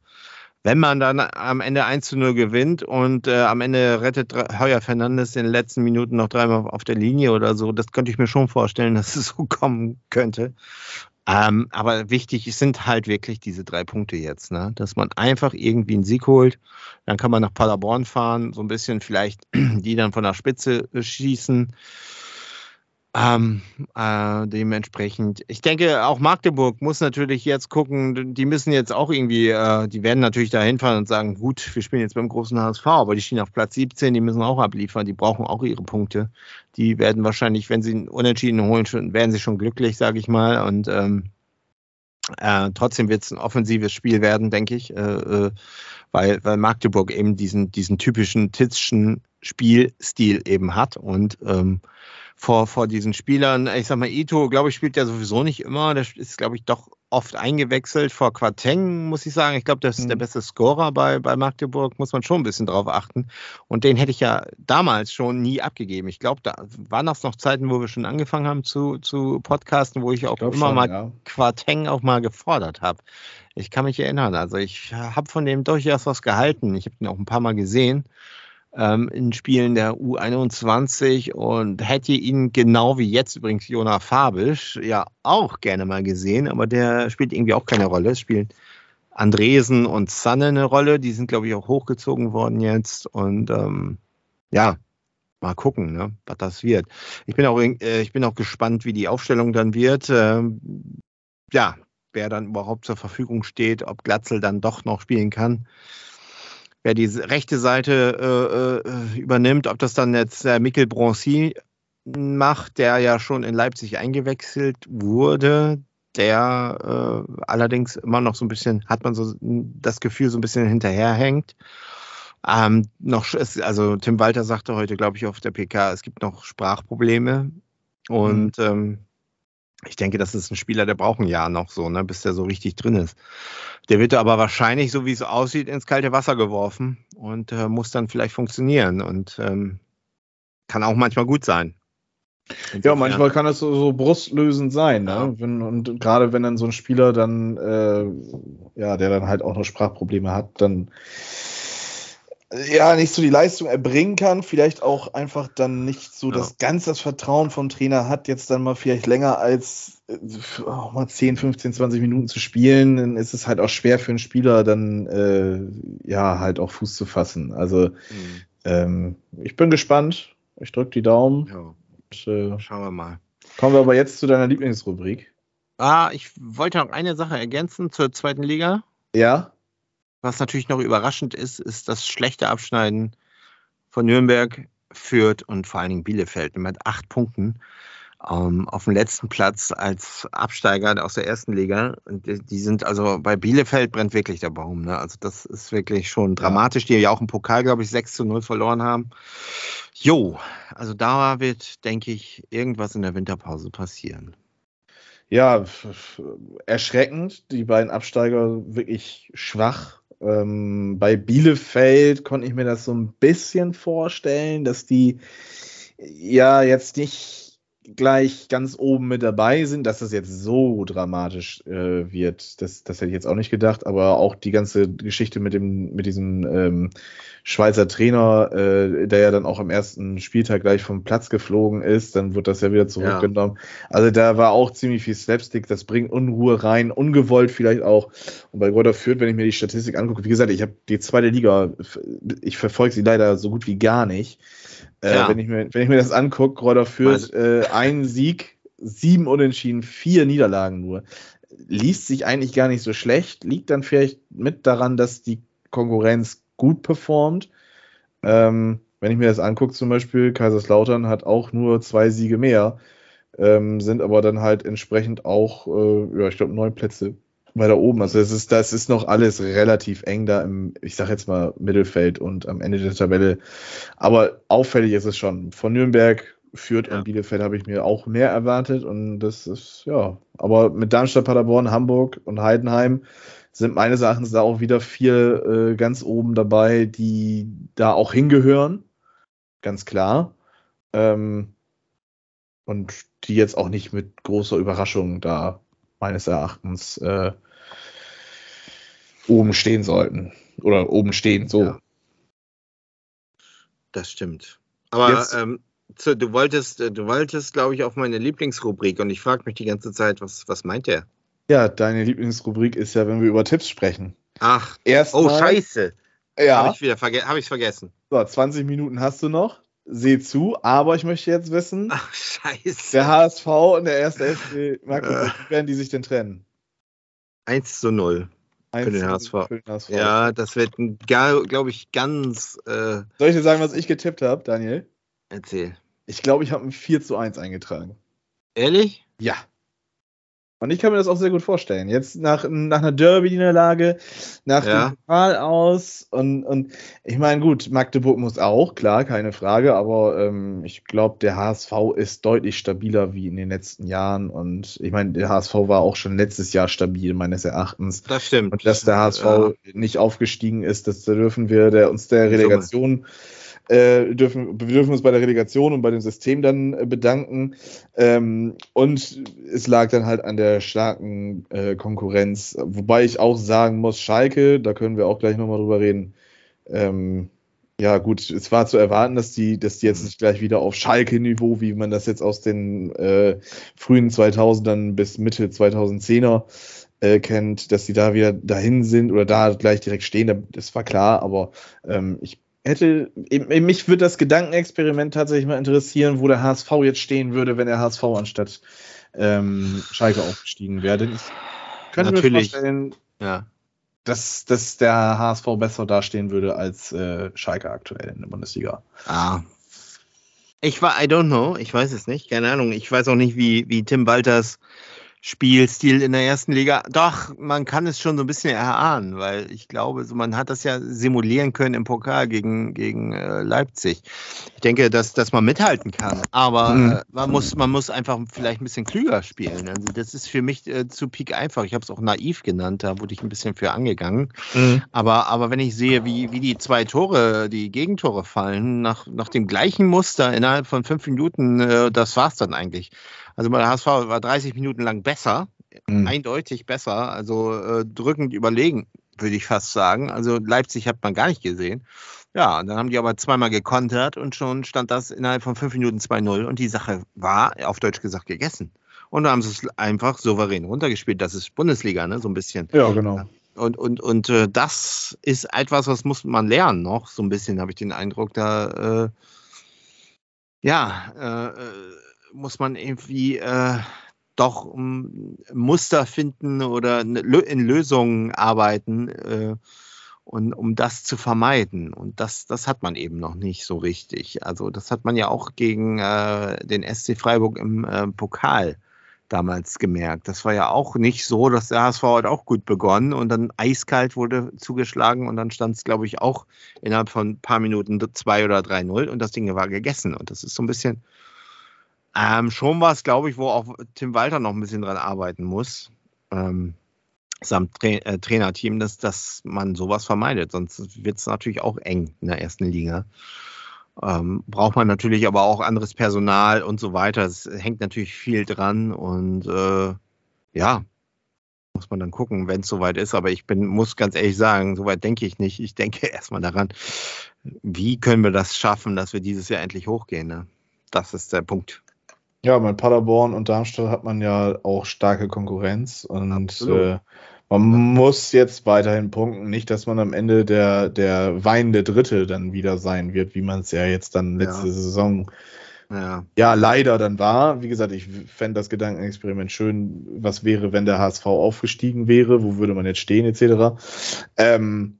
Wenn man dann am Ende 1 zu 0 gewinnt und äh, am Ende rettet Heuer Fernandes in den letzten Minuten noch dreimal auf der Linie oder so, das könnte ich mir schon vorstellen, dass es so kommen könnte. Ähm, aber wichtig sind halt wirklich diese drei Punkte jetzt, ne? dass man einfach irgendwie einen Sieg holt. Dann kann man nach Paderborn fahren, so ein bisschen vielleicht die dann von der Spitze äh, schießen. Ähm, äh, dementsprechend, ich denke, auch Magdeburg muss natürlich jetzt gucken, die müssen jetzt auch irgendwie, äh, die werden natürlich da hinfahren und sagen, gut, wir spielen jetzt beim großen HSV, aber die stehen auf Platz 17, die müssen auch abliefern, die brauchen auch ihre Punkte. Die werden wahrscheinlich, wenn sie einen Unentschieden holen, schon, werden sie schon glücklich, sage ich mal. Und ähm, äh, trotzdem wird es ein offensives Spiel werden, denke ich, äh, äh, weil, weil Magdeburg eben diesen, diesen typischen Titzschen Spielstil eben hat und ähm, vor, vor diesen Spielern, ich sag mal, Ito, glaube ich, spielt ja sowieso nicht immer. Der ist, glaube ich, doch oft eingewechselt. Vor Quateng, muss ich sagen. Ich glaube, das ist Mhm. der beste Scorer bei, bei Magdeburg. Muss man schon ein bisschen drauf achten. Und den hätte ich ja damals schon nie abgegeben. Ich glaube, da waren das noch Zeiten, wo wir schon angefangen haben zu, zu podcasten, wo ich auch Ich immer schon, mal ja. Quateng auch mal gefordert habe. Ich kann mich erinnern. Also ich habe von dem durchaus was gehalten. Ich habe ihn auch ein paar Mal gesehen ähm, in Spielen der U21 und hätte ihn genau wie jetzt übrigens Jona Fabisch ja auch gerne mal gesehen, aber der spielt irgendwie auch keine Rolle. Es spielen Andresen und Sanne eine Rolle, die sind glaube ich auch hochgezogen worden jetzt und ähm, ja, mal gucken, ne, was das wird. Ich bin auch, äh, ich bin auch gespannt, wie die Aufstellung dann wird. Ähm, ja, wer dann überhaupt zur Verfügung steht, ob Glatzel dann doch noch spielen kann wer die rechte Seite äh, äh, übernimmt, ob das dann jetzt der Mikkel Broncy macht, der ja schon in Leipzig eingewechselt wurde, der äh, allerdings immer noch so ein bisschen, hat man so das Gefühl, so ein bisschen hinterherhängt. Ähm, noch, also Tim Walter sagte heute, glaube ich, auf der PK, es gibt noch Sprachprobleme. Und ähm, ich denke, das ist ein Spieler, der braucht ein Jahr noch so, ne, bis der so richtig drin ist. Der wird aber wahrscheinlich, so wie es aussieht, ins kalte Wasser geworfen und äh, muss dann vielleicht funktionieren und ähm, kann auch manchmal gut sein. Ja, manchmal kann das so, so brustlösend sein, ne? Ja. Wenn, und gerade wenn dann so ein Spieler dann, äh, ja, der dann halt auch noch Sprachprobleme hat, dann ja nicht so die Leistung erbringen kann, vielleicht auch einfach dann nicht so Ja. das ganz das Vertrauen vom Trainer hat, jetzt dann mal vielleicht länger als äh, auch mal 10, 15, 20 Minuten zu spielen, dann ist es halt auch schwer für einen Spieler dann äh, ja halt auch Fuß zu fassen. Also Hm, ähm, ich bin gespannt. Ich drücke die Daumen. ja, Und, äh, schauen wir mal. Kommen wir aber jetzt zu deiner Lieblingsrubrik. Ah, ich wollte noch eine Sache ergänzen zur zweiten Liga. Ja? Was natürlich noch überraschend ist, ist das schlechte Abschneiden von Nürnberg, Fürth und vor allen Dingen Bielefeld mit acht Punkten ähm, auf dem letzten Platz als Absteiger aus der ersten Liga. Und die, sind also bei Bielefeld brennt wirklich der Baum. Ne? Also das ist wirklich schon dramatisch, die ja auch im Pokal, glaube ich, 6 zu 0 verloren haben. Jo, also da wird, denke ich, irgendwas in der Winterpause passieren. Ja, erschreckend. Die beiden Absteiger wirklich schwach. Ähm, bei Bielefeld konnte ich mir das so ein bisschen vorstellen, dass die ja jetzt nicht gleich ganz oben mit dabei sind, dass das jetzt so dramatisch äh, wird. Das, das hätte ich jetzt auch nicht gedacht, aber auch die ganze Geschichte mit dem, mit diesem ähm, Schweizer Trainer, äh, der ja dann auch am ersten Spieltag gleich vom Platz geflogen ist, dann wird das ja wieder zurückgenommen. Also da war auch ziemlich viel Slapstick, das bringt Unruhe rein, ungewollt vielleicht auch. Und bei Gräuter Fürth, wenn ich mir die Statistik angucke, wie gesagt, ich habe die zweite Liga, ich verfolge sie leider so gut wie gar nicht. Äh, wenn, ich mir, wenn ich mir das angucke, Gräuter Fürth, äh, ein Sieg, sieben Unentschieden, vier Niederlagen nur. Liest sich eigentlich gar nicht so schlecht, liegt dann vielleicht mit daran, dass die Konkurrenz gut performt. Ähm, wenn ich mir das angucke, zum Beispiel, Kaiserslautern hat auch nur zwei Siege mehr, ähm, sind aber dann halt entsprechend auch, äh, ja, ich glaube, neun Plätze weiter oben. Also das ist, das ist noch alles relativ eng da im, ich sag jetzt mal, Mittelfeld und am Ende der Tabelle. Aber auffällig ist es schon. Von Nürnberg, Fürth Ja. und Bielefeld habe ich mir auch mehr erwartet und das ist, ja. Aber mit Darmstadt, Paderborn, Hamburg und Heidenheim sind meines Erachtens da auch wieder vier äh, ganz oben dabei, die da auch hingehören. Ganz klar. Ähm, und die jetzt auch nicht mit großer Überraschung da meines Erachtens äh, oben stehen sollten. Oder oben stehen, so. Ja. Das stimmt. Aber Jetzt- ähm, zu, du wolltest, äh, du wolltest, glaube ich, auf meine Lieblingsrubrik und ich frage mich die ganze Zeit, was, was meint der? Ja, deine Lieblingsrubrik ist ja, wenn wir über Tipps sprechen. Ach, Erstmal, oh Scheiße, Ja, habe ich wieder verge hab ich's vergessen. so, 20 Minuten hast du noch. Seh zu, aber ich möchte jetzt wissen, Ach Scheiße. der HSV und der erste FC Magdeburg, wie werden die sich denn trennen? 1 zu 0. Eins den zu- HSV. Für den HSV. Ja, das wird, glaube ich, ganz äh, Soll ich dir sagen, was ich getippt habe, Daniel? erzähl. Ich glaube, ich habe ein 4 zu 1 eingetragen. Ehrlich? Ja. Und ich kann mir das auch sehr gut vorstellen. Jetzt nach, nach einer Derby-Niederlage, nach Ja. dem Pokal aus und, und ich meine, gut, Magdeburg muss auch, klar, keine Frage, aber ähm, ich glaube, der HSV ist deutlich stabiler wie in den letzten Jahren und ich meine, der HSV war auch schon letztes Jahr stabil, meines Erachtens. Das stimmt. Und dass der HSV Ja. nicht aufgestiegen ist, das dürfen wir der, uns der In Summe. Äh, dürfen, wir dürfen uns bei der Relegation und bei dem System dann äh, bedanken. Ähm, und es lag dann halt an der starken äh, Konkurrenz. Wobei ich auch sagen muss, Schalke, da können wir auch gleich nochmal drüber reden. Ähm, ja, gut, es war zu erwarten, dass die, dass die jetzt nicht gleich wieder auf Schalke-Niveau, wie man das jetzt aus den äh, frühen 2000ern bis Mitte 2010er äh, kennt, dass die da wieder dahin sind oder da gleich direkt stehen. Das war klar, aber ähm, ich hätte, mich würde das Gedankenexperiment tatsächlich mal interessieren, wo der HSV jetzt stehen würde, wenn der HSV anstatt ähm, Schalke aufgestiegen wäre. Denn ich könnte Natürlich. mir vorstellen, Ja. dass, dass der HSV besser dastehen würde als äh, Schalke aktuell in der Bundesliga. Ah. Ich war, I don't know, ich weiß es nicht, keine Ahnung. Ich weiß auch nicht, wie, wie Tim Walters Spielstil in der ersten Liga. Doch, man kann es schon so ein bisschen erahnen, weil ich glaube, so, man hat das ja simulieren können im Pokal gegen, gegen äh, Leipzig. Ich denke, dass, dass man mithalten kann, aber Mhm. äh, man, muss, man muss einfach vielleicht ein bisschen klüger spielen. Also das ist für mich äh, zu peak einfach. Ich habe es auch naiv genannt, da wurde ich ein bisschen für angegangen. Aber, aber wenn ich sehe, wie, wie die zwei Tore, die Gegentore fallen, nach, nach dem gleichen Muster innerhalb von fünf Minuten, äh, das war's dann eigentlich. Also der HSV war 30 Minuten lang besser, Mhm. eindeutig besser, also äh, drückend überlegen, würde ich fast sagen. Also Leipzig hat man gar nicht gesehen. Ja, dann haben die aber zweimal gekontert und schon stand das innerhalb von fünf Minuten 2-0 und die Sache war, auf Deutsch gesagt, gegessen. Und dann haben sie es einfach souverän runtergespielt. Das ist Bundesliga, ne? So ein bisschen. Ja, genau. Und, und, und äh, das ist etwas, was muss man lernen noch. So ein bisschen habe ich den Eindruck, da äh, ja, äh, äh, muss man irgendwie äh, doch um, Muster finden oder ne- in Lösungen arbeiten, äh, und, um das zu vermeiden. Und das, das hat man eben noch nicht so richtig. Also das hat man ja auch gegen äh, den SC Freiburg im äh, Pokal damals gemerkt. Das war ja auch nicht so, dass der HSV hat auch gut begonnen und dann eiskalt wurde zugeschlagen und dann stand es, glaube ich, auch innerhalb von ein paar Minuten 2 oder 3-0 und das Ding war gegessen. Und das ist so ein bisschen ähm, schon was, glaube ich, wo auch Tim Walter noch ein bisschen dran arbeiten muss. Ähm, samt Tra äh, Trainerteam, dass, dass man sowas vermeidet. Sonst wird es natürlich auch eng in der ersten Liga. Ähm, braucht man natürlich aber auch anderes Personal und so weiter. Es hängt natürlich viel dran und äh, ja, muss man dann gucken, wenn es soweit ist. Aber ich bin, muss ganz ehrlich sagen, soweit denke ich nicht. Ich denke erstmal daran, wie können wir das schaffen, dass wir dieses Jahr endlich hochgehen. Ne? Das ist der Punkt. Ja, mit Paderborn und Darmstadt hat man ja auch starke Konkurrenz und äh, man muss jetzt weiterhin punkten. Nicht, dass man am Ende der, der weinende Dritte dann wieder sein wird, wie man es ja jetzt dann letzte Ja. Saison Ja, ja leider dann war. Wie gesagt, ich fände das Gedankenexperiment schön. Was wäre, wenn der HSV aufgestiegen wäre? Wo würde man jetzt stehen, etc. Ähm,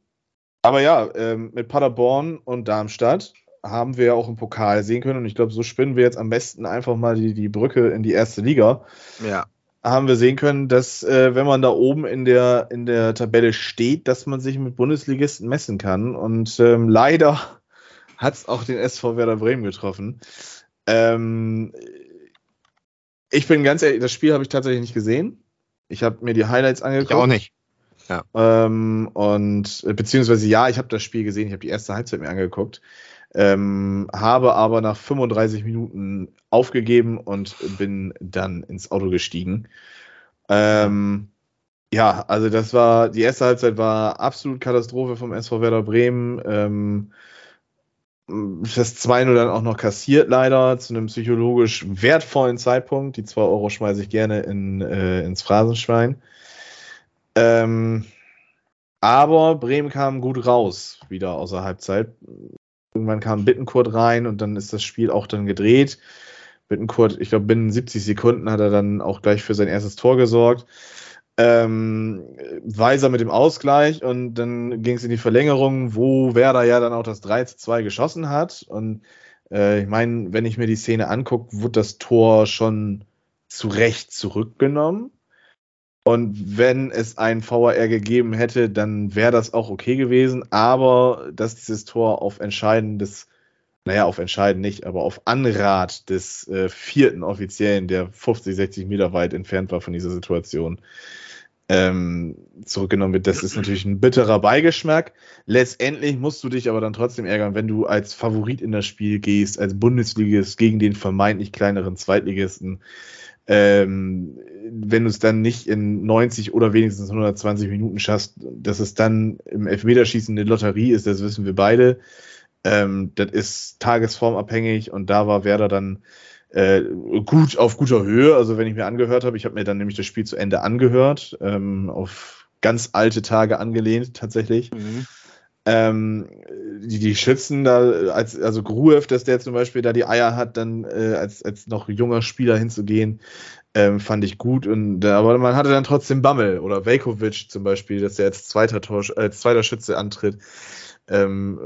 aber ja, ähm, mit Paderborn und Darmstadt haben wir ja auch im Pokal sehen können. Und ich glaube, so spinnen wir jetzt am besten einfach mal die, die Brücke in die erste Liga. Ja. Haben wir sehen können, dass, äh, wenn man da oben in der, in der Tabelle steht, dass man sich mit Bundesligisten messen kann. Und ähm, leider hat es auch den SV Werder Bremen getroffen. Ähm, ich bin ganz ehrlich, das Spiel habe ich tatsächlich nicht gesehen. Ich habe mir die Highlights angeguckt. Ich auch nicht. Ja. Ähm, und äh, beziehungsweise ja, ich habe das Spiel gesehen, ich habe die erste Halbzeit mir angeguckt, ähm, habe aber nach 35 Minuten aufgegeben und bin dann ins Auto gestiegen. Ähm, ja, also das war, die erste Halbzeit war absolut Katastrophe vom SV Werder Bremen. Ähm, das 2-0 dann auch noch kassiert, leider, zu einem psychologisch wertvollen Zeitpunkt. Die 2 Euro schmeiße ich gerne in, äh, ins Phrasenschwein. Ähm, aber Bremen kam gut raus, wieder außer Halbzeit. Irgendwann kam Bittenkurt rein und dann ist das Spiel auch dann gedreht. Bittenkurt, ich glaube, binnen 70 Sekunden hat er dann auch gleich für sein erstes Tor gesorgt. Ähm, Weiser mit dem Ausgleich und dann ging es in die Verlängerung, wo Werder ja dann auch das 3 zu 2 geschossen hat. Und äh, ich meine, wenn ich mir die Szene angucke, wurde das Tor schon zu Recht zurückgenommen. Und wenn es ein VAR gegeben hätte, dann wäre das auch okay gewesen. Aber dass dieses Tor auf entscheidendes, naja, auf entscheidend nicht, aber auf Anrat des äh, vierten Offiziellen, der 50, 60 Meter weit entfernt war von dieser Situation, ähm, zurückgenommen wird. Das ist natürlich ein bitterer Beigeschmack. Letztendlich musst du dich aber dann trotzdem ärgern, wenn du als Favorit in das Spiel gehst, als Bundesligist gegen den vermeintlich kleineren Zweitligisten ähm, wenn du es dann nicht in 90 oder wenigstens 120 Minuten schaffst, dass es dann im Elfmeterschießen eine Lotterie ist, das wissen wir beide. Ähm, das ist tagesformabhängig und da war Werder dann äh, gut auf guter Höhe. Also wenn ich mir angehört habe, ich habe mir dann nämlich das Spiel zu Ende angehört, ähm, auf ganz alte Tage angelehnt tatsächlich. Mhm. Ähm, die, die Schützen da, als, also Gruev, dass der zum Beispiel da die Eier hat, dann äh, als, als noch junger Spieler hinzugehen, ähm, fand ich gut. Und, äh, aber man hatte dann trotzdem Bammel oder Velkovic zum Beispiel, dass der als zweiter, Tor, äh, als zweiter Schütze antritt. Ähm,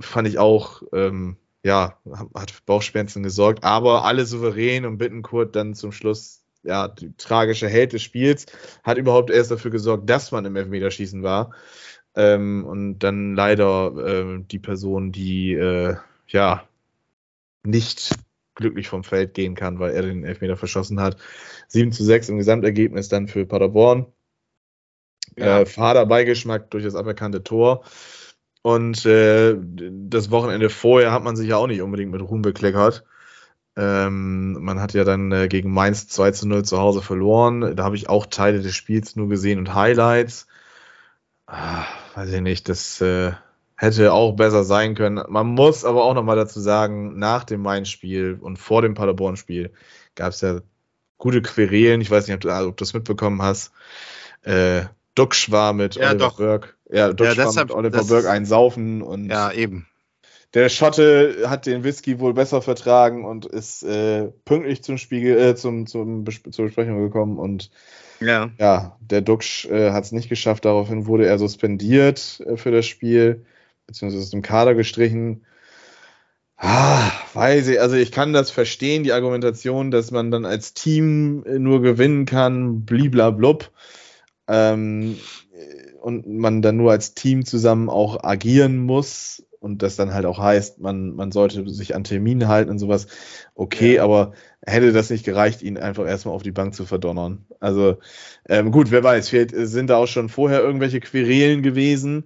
fand ich auch, ähm, ja, hat für Bauchschmerzen gesorgt, aber alle souverän und Bittenkurt dann zum Schluss, ja, die tragische Held des Spiels, hat überhaupt erst dafür gesorgt, dass man im Elfmeterschießen war. Ähm, und dann leider äh, die Person, die äh, ja nicht glücklich vom Feld gehen kann, weil er den Elfmeter verschossen hat. 7 zu 6 im Gesamtergebnis dann für Paderborn. Ja. Äh, fader Beigeschmack durch das aberkannte Tor. Und äh, das Wochenende vorher hat man sich ja auch nicht unbedingt mit Ruhm bekleckert. Ähm, man hat ja dann äh, gegen Mainz 2 zu 0 zu Hause verloren. Da habe ich auch Teile des Spiels nur gesehen und Highlights. Ah, weiß ich nicht, das äh, hätte auch besser sein können. Man muss aber auch nochmal dazu sagen, nach dem Main-Spiel und vor dem Paderborn-Spiel gab es ja gute Querelen. Ich weiß nicht, ob du, ob du das mitbekommen hast. Äh, Duxch war mit ja, Oliver doch. Burke. Ja, Duxch ja, war mit Oliver Burke einsaufen und ja, eben. Der Schotte hat den Whisky wohl besser vertragen und ist äh, pünktlich zum Spiegel, äh, zum, zum zur Besprechung gekommen und ja, ja der Duxch äh, hat es nicht geschafft. Daraufhin wurde er suspendiert äh, für das Spiel, beziehungsweise aus dem Kader gestrichen. Ah, weiß ich, also ich kann das verstehen, die Argumentation, dass man dann als Team äh, nur gewinnen kann, bliblablub. Ähm, und man dann nur als Team zusammen auch agieren muss und das dann halt auch heißt, man, man sollte sich an Termine halten und sowas. Okay, ja. aber hätte das nicht gereicht, ihn einfach erstmal auf die Bank zu verdonnern. Also ähm, gut, wer weiß, vielleicht sind da auch schon vorher irgendwelche Querelen gewesen,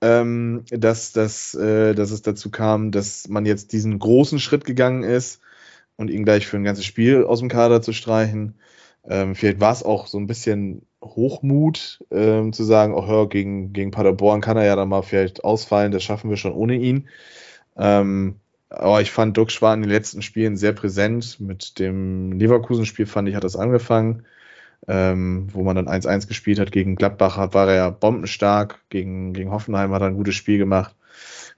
ähm, dass, dass, äh, dass es dazu kam, dass man jetzt diesen großen Schritt gegangen ist und ihn gleich für ein ganzes Spiel aus dem Kader zu streichen. Ähm, vielleicht war es auch so ein bisschen Hochmut, ähm, zu sagen, oh, hör, gegen, gegen Paderborn kann er ja dann mal vielleicht ausfallen, das schaffen wir schon ohne ihn. Ähm, aber ich fand, Duxch war in den letzten Spielen sehr präsent. Mit dem Leverkusen-Spiel fand ich, hat das angefangen, ähm, wo man dann 1-1 gespielt hat. Gegen Gladbach war er ja bombenstark. Gegen, gegen Hoffenheim hat er ein gutes Spiel gemacht.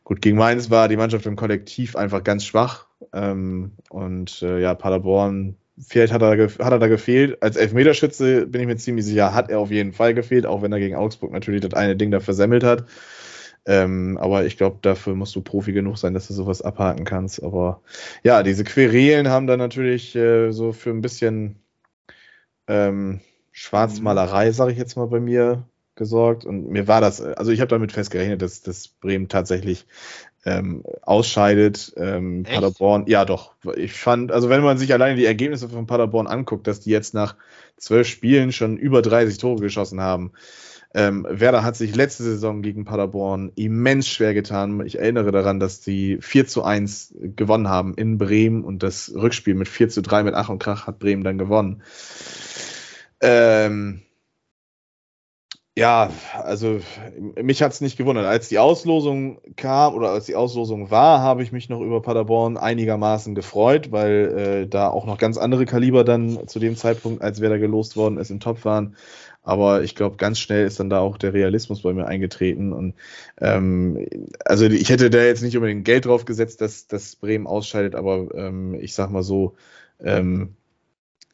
Gut, gegen Mainz war die Mannschaft im Kollektiv einfach ganz schwach. Ähm, und äh, ja, Paderborn vielleicht hat er, hat er da gefehlt. Als Elfmeterschütze bin ich mir ziemlich sicher, hat er auf jeden Fall gefehlt, auch wenn er gegen Augsburg natürlich das eine Ding da versemmelt hat. Ähm, aber ich glaube, dafür musst du Profi genug sein, dass du sowas abhaken kannst. Aber ja, diese Querelen haben dann natürlich äh, so für ein bisschen ähm, Schwarzmalerei, sage ich jetzt mal bei mir, gesorgt. Und mir war das, also ich habe damit festgerechnet, dass, dass Bremen tatsächlich ähm, ausscheidet. Ähm, Paderborn, ja doch. Ich fand, also wenn man sich alleine die Ergebnisse von Paderborn anguckt, dass die jetzt nach zwölf Spielen schon über 30 Tore geschossen haben, ähm, Werder hat sich letzte Saison gegen Paderborn immens schwer getan. Ich erinnere daran, dass die 4 zu 1 gewonnen haben in Bremen und das Rückspiel mit 4 zu 3 mit Ach und Krach hat Bremen dann gewonnen. Ähm, ja, also mich hat es nicht gewundert. Als die Auslosung kam oder als die Auslosung war, habe ich mich noch über Paderborn einigermaßen gefreut, weil äh, da auch noch ganz andere Kaliber dann zu dem Zeitpunkt, als wer da gelost worden ist, im Top waren. Aber ich glaube, ganz schnell ist dann da auch der Realismus bei mir eingetreten. Und ähm, also ich hätte da jetzt nicht unbedingt Geld drauf gesetzt, dass, dass Bremen ausscheidet, aber ähm, ich sag mal so, ähm,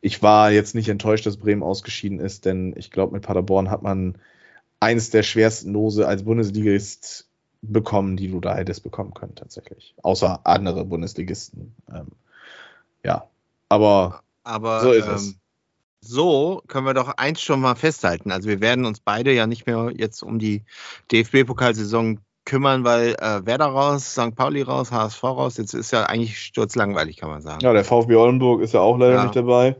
ich war jetzt nicht enttäuscht, dass Bremen ausgeschieden ist, denn ich glaube, mit Paderborn hat man eines der schwersten Lose als Bundesligist bekommen, die du da hättest bekommen können, tatsächlich. Außer andere Bundesligisten. Ähm, ja, aber, aber so ist ähm, es so können wir doch eins schon mal festhalten. Also wir werden uns beide ja nicht mehr jetzt um die DFB-Pokalsaison kümmern, weil äh, Werder raus, St. Pauli raus, HSV raus. Jetzt ist ja eigentlich sturzlangweilig, kann man sagen. Ja, der VfB Oldenburg ist ja auch leider Ja. nicht dabei.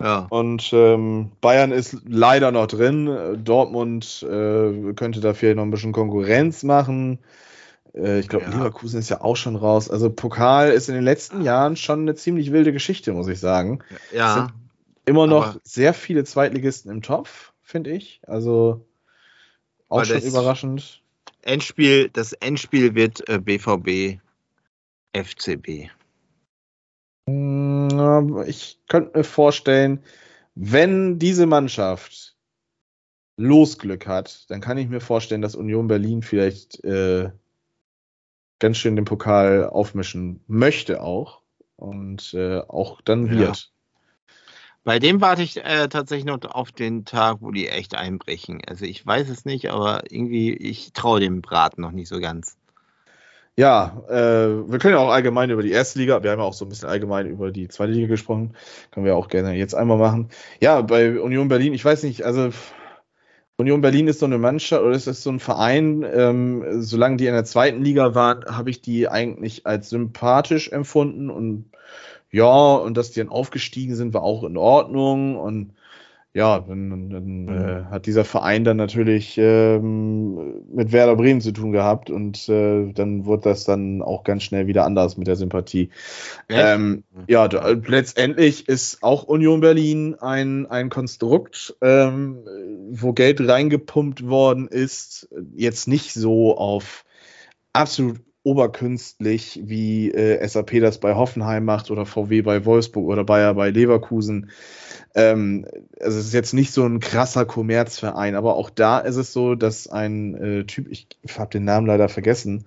Ja. Und ähm, Bayern ist leider noch drin. Dortmund äh, könnte dafür noch ein bisschen Konkurrenz machen. Äh, ich glaube, Ja. Leverkusen ist ja auch schon raus. Also Pokal ist in den letzten Jahren schon eine ziemlich wilde Geschichte, muss ich sagen. ja. Immer noch sehr viele Zweitligisten im Topf, finde ich. Also auch schon überraschend. Endspiel, das Endspiel wird äh, BVB FCB. Mm, Ich könnte mir vorstellen, wenn diese Mannschaft Losglück hat, dann kann ich mir vorstellen, dass Union Berlin vielleicht äh, ganz schön den Pokal aufmischen möchte auch und äh, auch dann wird. Bei dem warte ich äh, tatsächlich noch auf den Tag, wo die echt einbrechen. Also ich weiß es nicht, aber irgendwie, ich traue dem Braten noch nicht so ganz. Ja, äh, wir können ja auch allgemein über die erste Liga, wir haben ja auch so ein bisschen allgemein über die zweite Liga gesprochen, können wir auch gerne jetzt einmal machen. Ja, bei Union Berlin, ich weiß nicht, also Union Berlin ist so eine Mannschaft oder ist so ein Verein, ähm, solange die in der zweiten Liga waren, habe ich die eigentlich als sympathisch empfunden und ja, und dass die dann aufgestiegen sind, war auch in Ordnung und ja, dann, dann Mhm. äh, hat dieser Verein dann natürlich ähm, mit Werder Bremen zu tun gehabt und äh, dann wurde das dann auch ganz schnell wieder anders mit der Sympathie. Ähm, ja, da, letztendlich ist auch Union Berlin ein, ein Konstrukt, ähm, wo Geld reingepumpt worden ist, jetzt nicht so auf absolut oberkünstlich, wie äh, SAP das bei Hoffenheim macht oder VW bei Wolfsburg oder Bayer bei Leverkusen. Ähm, also es ist jetzt nicht so ein krasser Kommerzverein, aber auch da ist es so, dass ein äh, Typ, ich habe den Namen leider vergessen,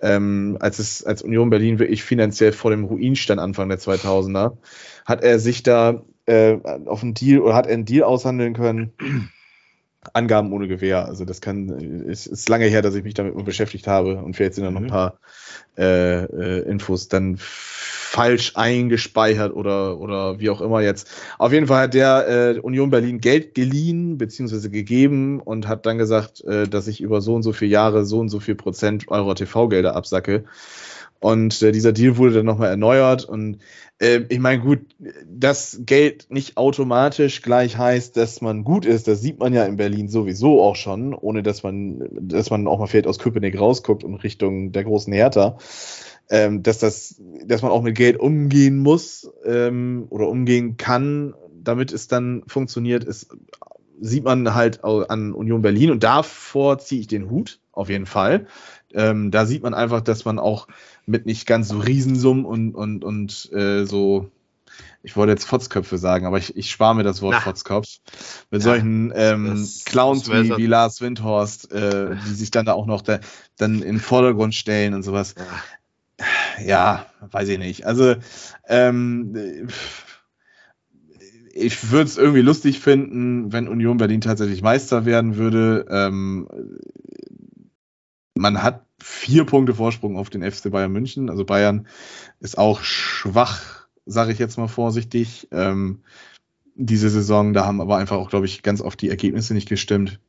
ähm, als es als Union Berlin wirklich finanziell vor dem Ruin stand Anfang der 2000er, hat er sich da äh, auf einen Deal oder hat er einen Deal aushandeln können. Angaben ohne Gewähr. Also das kann, es ist lange her, dass ich mich damit mal beschäftigt habe und vielleicht sind da noch ein Mhm. paar äh, äh, Infos dann falsch eingespeichert oder, oder wie auch immer jetzt. Auf jeden Fall hat der äh, Union Berlin Geld geliehen bzw. gegeben und hat dann gesagt, äh, dass ich über so und so viele Jahre so und so viel Prozent eurer TV-Gelder absacke. Und äh, dieser Deal wurde dann nochmal erneuert. Und äh, ich meine, gut, dass Geld nicht automatisch gleich heißt, dass man gut ist, das sieht man ja in Berlin sowieso auch schon, ohne dass man, dass man auch mal vielleicht aus Köpenick rausguckt und Richtung der großen Hertha. Ähm, dass das, dass man auch mit Geld umgehen muss ähm, oder umgehen kann, damit es dann funktioniert, ist, sieht man halt an Union Berlin und davor ziehe ich den Hut, auf jeden Fall. Ähm, da sieht man einfach, dass man auch mit nicht ganz so Riesensummen und, und, und äh, so, ich wollte jetzt Fotzköpfe sagen, aber ich, ich spare mir das Wort Na. Fotzkopf. Mit Ja, solchen ähm, das- Clowns das wie, wie Lars Windhorst, äh, die sich dann da auch noch da, dann in den Vordergrund stellen und sowas. Ja. Ja, weiß ich nicht. Also, ähm, ich würde es irgendwie lustig finden, wenn Union Berlin tatsächlich Meister werden würde. Ähm, man hat vier Punkte Vorsprung auf den FC Bayern München. Also Bayern ist auch schwach, sage ich jetzt mal vorsichtig. Ähm, diese Saison, da haben aber einfach auch, glaube ich, ganz oft die Ergebnisse nicht gestimmt.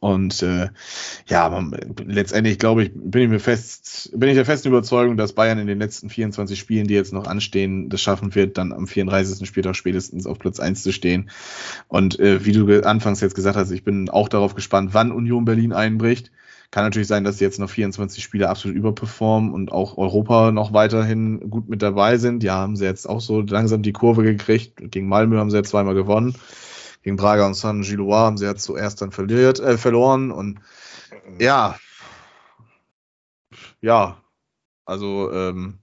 Und äh, ja, man, letztendlich glaube ich, bin ich mir fest, bin ich der festen Überzeugung, dass Bayern in den letzten 24 Spielen, die jetzt noch anstehen, das schaffen wird, dann am 34. Spieltag spätestens auf Platz 1 zu stehen. Und äh, wie du anfangs jetzt gesagt hast, ich bin auch darauf gespannt, wann Union Berlin einbricht. Kann natürlich sein, dass sie jetzt noch 24 Spiele absolut überperformen und auch Europa noch weiterhin gut mit dabei sind. Ja, haben sie jetzt auch so langsam die Kurve gekriegt. Gegen Malmö haben sie jetzt zweimal gewonnen gegen Braga und San Gilois haben sie ja zuerst dann verliert, äh, verloren und ja, ja, also ähm,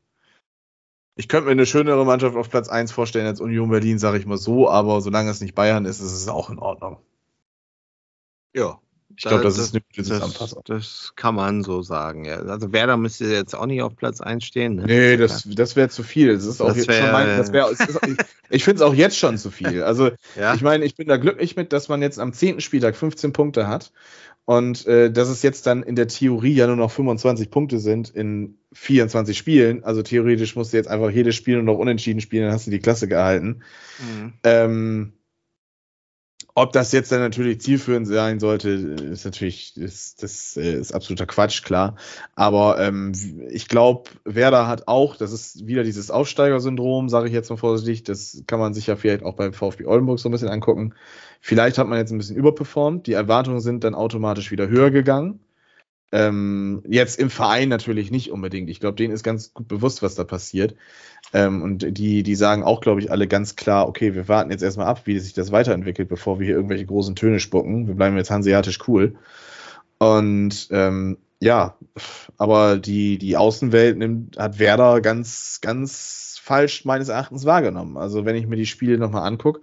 ich könnte mir eine schönere Mannschaft auf Platz 1 vorstellen als Union Berlin, sage ich mal so, aber solange es nicht Bayern ist, ist es auch in Ordnung. Ja, ich glaube, das, das, ist eine gute Zusammenfassung. Das, kann man so sagen, ja. Also Werder müsste jetzt auch nicht auf Platz 1 stehen. Ne? Nee, das, das wäre zu viel. Das ist auch das jetzt wär, schon mein, das wär, ist, ich, ich finde es auch jetzt schon zu viel. Also ja? ich meine, ich bin da glücklich mit, dass man jetzt am 10. Spieltag 15 Punkte hat und äh, dass es jetzt dann in der Theorie ja nur noch 25 Punkte sind in 24 Spielen. Also theoretisch musst du jetzt einfach jedes Spiel nur noch unentschieden spielen, dann hast du die Klasse gehalten. Mhm. Ähm, ob das jetzt dann natürlich zielführend sein sollte, ist natürlich, ist, das äh, ist absoluter Quatsch, klar. Aber ähm, ich glaube, Werder hat auch, das ist wieder dieses Aufsteigersyndrom, sage ich jetzt mal vorsichtig, das kann man sich ja vielleicht auch beim VfB Oldenburg so ein bisschen angucken. Vielleicht hat man jetzt ein bisschen überperformt, die Erwartungen sind dann automatisch wieder höher gegangen. Ähm, jetzt im Verein natürlich nicht unbedingt. Ich glaube, denen ist ganz gut bewusst, was da passiert. Ähm, und die, die sagen auch, glaube ich, alle ganz klar, okay, wir warten jetzt erstmal ab, wie sich das weiterentwickelt, bevor wir hier irgendwelche großen Töne spucken. Wir bleiben jetzt hanseatisch cool. Und ähm, ja, aber die, die Außenwelt nimmt, hat Werder ganz, ganz falsch meines Erachtens wahrgenommen. Also wenn ich mir die Spiele nochmal angucke,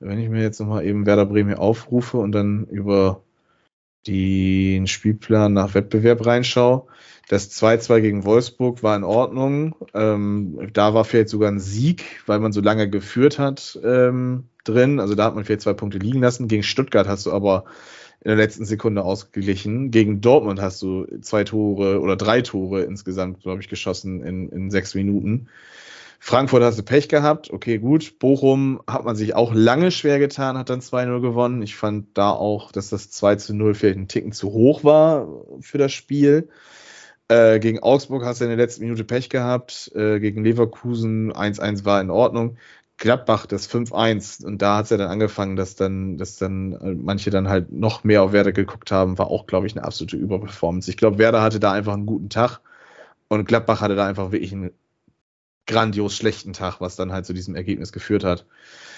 wenn ich mir jetzt nochmal eben Werder Bremen aufrufe und dann über den Spielplan nach Wettbewerb reinschaue. Das 2-2 gegen Wolfsburg war in Ordnung. Ähm, da war vielleicht sogar ein Sieg, weil man so lange geführt hat ähm, drin. Also da hat man vielleicht zwei Punkte liegen lassen. Gegen Stuttgart hast du aber in der letzten Sekunde ausgeglichen. Gegen Dortmund hast du zwei Tore oder drei Tore insgesamt, glaube ich, geschossen in, in sechs Minuten. Frankfurt hast du Pech gehabt. Okay, gut. Bochum hat man sich auch lange schwer getan, hat dann 2-0 gewonnen. Ich fand da auch, dass das 2-0 vielleicht ein Ticken zu hoch war für das Spiel. Äh, gegen Augsburg hast du in der letzten Minute Pech gehabt. Äh, gegen Leverkusen 1-1 war in Ordnung. Gladbach das 5-1 und da hat es ja dann angefangen, dass dann, dass dann äh, manche dann halt noch mehr auf Werder geguckt haben, war auch, glaube ich, eine absolute Überperformance. Ich glaube, Werder hatte da einfach einen guten Tag und Gladbach hatte da einfach wirklich einen grandios schlechten Tag, was dann halt zu diesem Ergebnis geführt hat.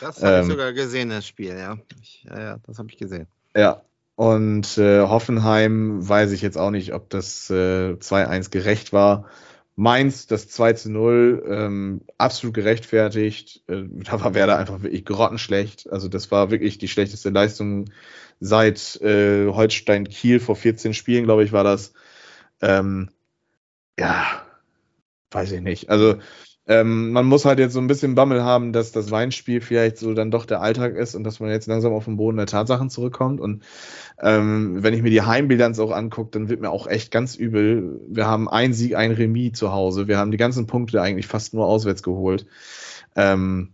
Das habe ähm, ich sogar gesehen, das Spiel, ja. Ich, ja, ja, das habe ich gesehen. Ja. Und äh, Hoffenheim weiß ich jetzt auch nicht, ob das äh, 2-1 gerecht war. Mainz, das 2 0, ähm, absolut gerechtfertigt. Äh, da war Werder einfach wirklich grottenschlecht. Also das war wirklich die schlechteste Leistung seit äh, Holstein Kiel vor 14 Spielen, glaube ich, war das. Ähm, ja, weiß ich nicht. Also ähm, man muss halt jetzt so ein bisschen Bammel haben, dass das Weinspiel vielleicht so dann doch der Alltag ist und dass man jetzt langsam auf den Boden der Tatsachen zurückkommt. Und ähm, wenn ich mir die Heimbilanz auch angucke, dann wird mir auch echt ganz übel. Wir haben ein Sieg, ein Remis zu Hause. Wir haben die ganzen Punkte eigentlich fast nur auswärts geholt. Ähm,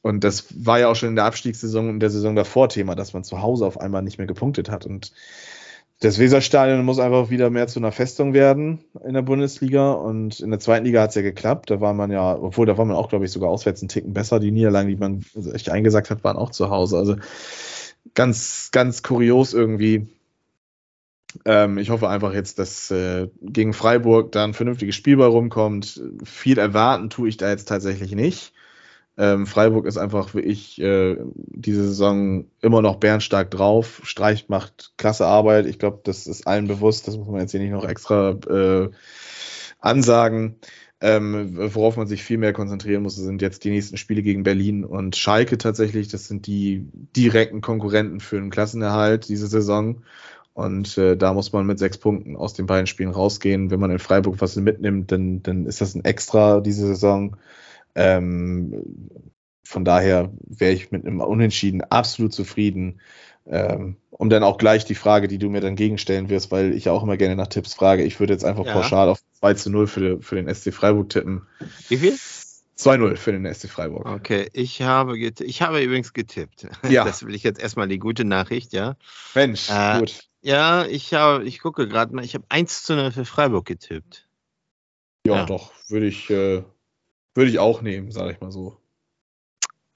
und das war ja auch schon in der Abstiegssaison und der Saison davor Thema, dass man zu Hause auf einmal nicht mehr gepunktet hat. Und das Weserstadion muss einfach wieder mehr zu einer Festung werden in der Bundesliga. Und in der zweiten Liga hat es ja geklappt. Da war man ja, obwohl da war man auch, glaube ich, sogar auswärts einen Ticken besser. Die Niederlagen, die man echt eingesagt hat, waren auch zu Hause. Also ganz, ganz kurios irgendwie. Ähm, ich hoffe einfach jetzt, dass äh, gegen Freiburg da ein vernünftiges Spiel bei rumkommt. Viel erwarten tue ich da jetzt tatsächlich nicht. Ähm, Freiburg ist einfach wirklich äh, diese Saison immer noch bärenstark drauf. Streich macht klasse Arbeit. Ich glaube, das ist allen bewusst. Das muss man jetzt hier nicht noch extra äh, ansagen. Ähm, worauf man sich viel mehr konzentrieren muss, sind jetzt die nächsten Spiele gegen Berlin und Schalke tatsächlich. Das sind die direkten Konkurrenten für den Klassenerhalt diese Saison. Und äh, da muss man mit sechs Punkten aus den beiden Spielen rausgehen. Wenn man in Freiburg was mitnimmt, dann, dann ist das ein Extra diese Saison. Ähm, von daher wäre ich mit einem Unentschieden absolut zufrieden. Ähm, um dann auch gleich die Frage, die du mir dann gegenstellen wirst, weil ich ja auch immer gerne nach Tipps frage. Ich würde jetzt einfach Ja. pauschal auf 2 zu 0 für, für den SC Freiburg tippen. Wie viel? 2-0 für den SC Freiburg. Okay, ich habe, ich habe übrigens getippt. Ja. Das will ich jetzt erstmal die gute Nachricht, ja. Mensch, Äh, gut. Ja, ich habe, ich gucke gerade mal, ich habe 1 zu 0 für Freiburg getippt. Ja, ja. doch, würde ich, äh, würde ich auch nehmen, sage ich mal so.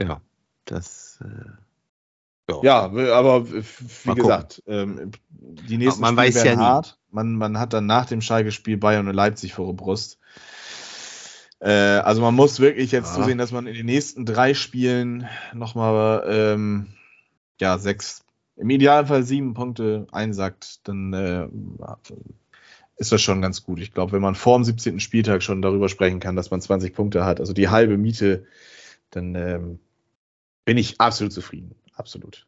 Ja. Das, äh, Ja, aber wie Mal gesagt, ähm, die nächsten Man Spiele ja werden nie. hart. Man, man hat dann nach dem Schalke-Spiel Bayern und Leipzig vor der Brust. Äh, also man muss wirklich jetzt Ja. zusehen, dass man in den nächsten drei Spielen nochmal ähm, ja, sechs, im Idealfall sieben Punkte einsackt, dann äh, ist das schon ganz gut. Ich glaube, wenn man vor dem 17. Spieltag schon darüber sprechen kann, dass man 20 Punkte hat, also die halbe Miete, dann ähm, bin ich absolut zufrieden. Absolut.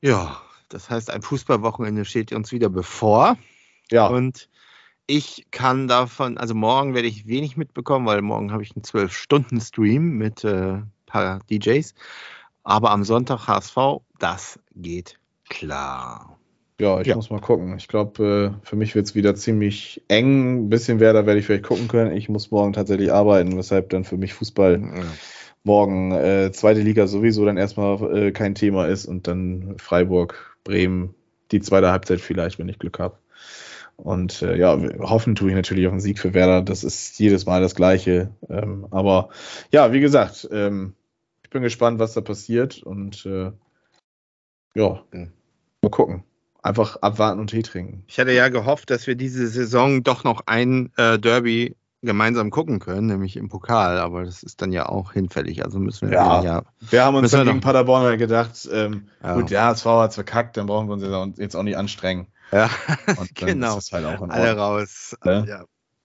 ja, das heißt, ein Fußballwochenende steht uns wieder bevor. Ja, Und ich kann davon, also morgen werde ich wenig mitbekommen, weil morgen habe ich einen 12-Stunden-Stream mit äh, ein paar DJs. Aber am Sonntag HSV, das geht klar. Ja, ich Ja. muss mal gucken. Ich glaube, äh, für mich wird es wieder ziemlich eng. Ein bisschen Werder werde ich vielleicht gucken können. Ich muss morgen tatsächlich arbeiten, weshalb dann für mich Fußball morgen äh, zweite Liga sowieso dann erstmal äh, kein Thema ist und dann Freiburg, Bremen, die zweite Halbzeit vielleicht, wenn ich Glück habe. Und äh, ja, hoffen tue ich natürlich auf einen Sieg für Werder. Das ist jedes Mal das Gleiche. Ähm, aber ja, wie gesagt, ähm, ich bin gespannt, was da passiert und äh, ja, mal gucken. Einfach abwarten und Tee trinken. Ich hatte ja gehofft, dass wir diese Saison doch noch ein äh, Derby gemeinsam gucken können, nämlich im Pokal, aber das ist dann ja auch hinfällig. Also müssen wir Ja. ja, Wir haben uns dann gegen Paderborn halt gedacht, ähm, Ja. gut, der HSV hat verkackt, dann brauchen wir uns jetzt auch- nicht anstrengen. ja. Genau. halt alle raus. Ne? Ja.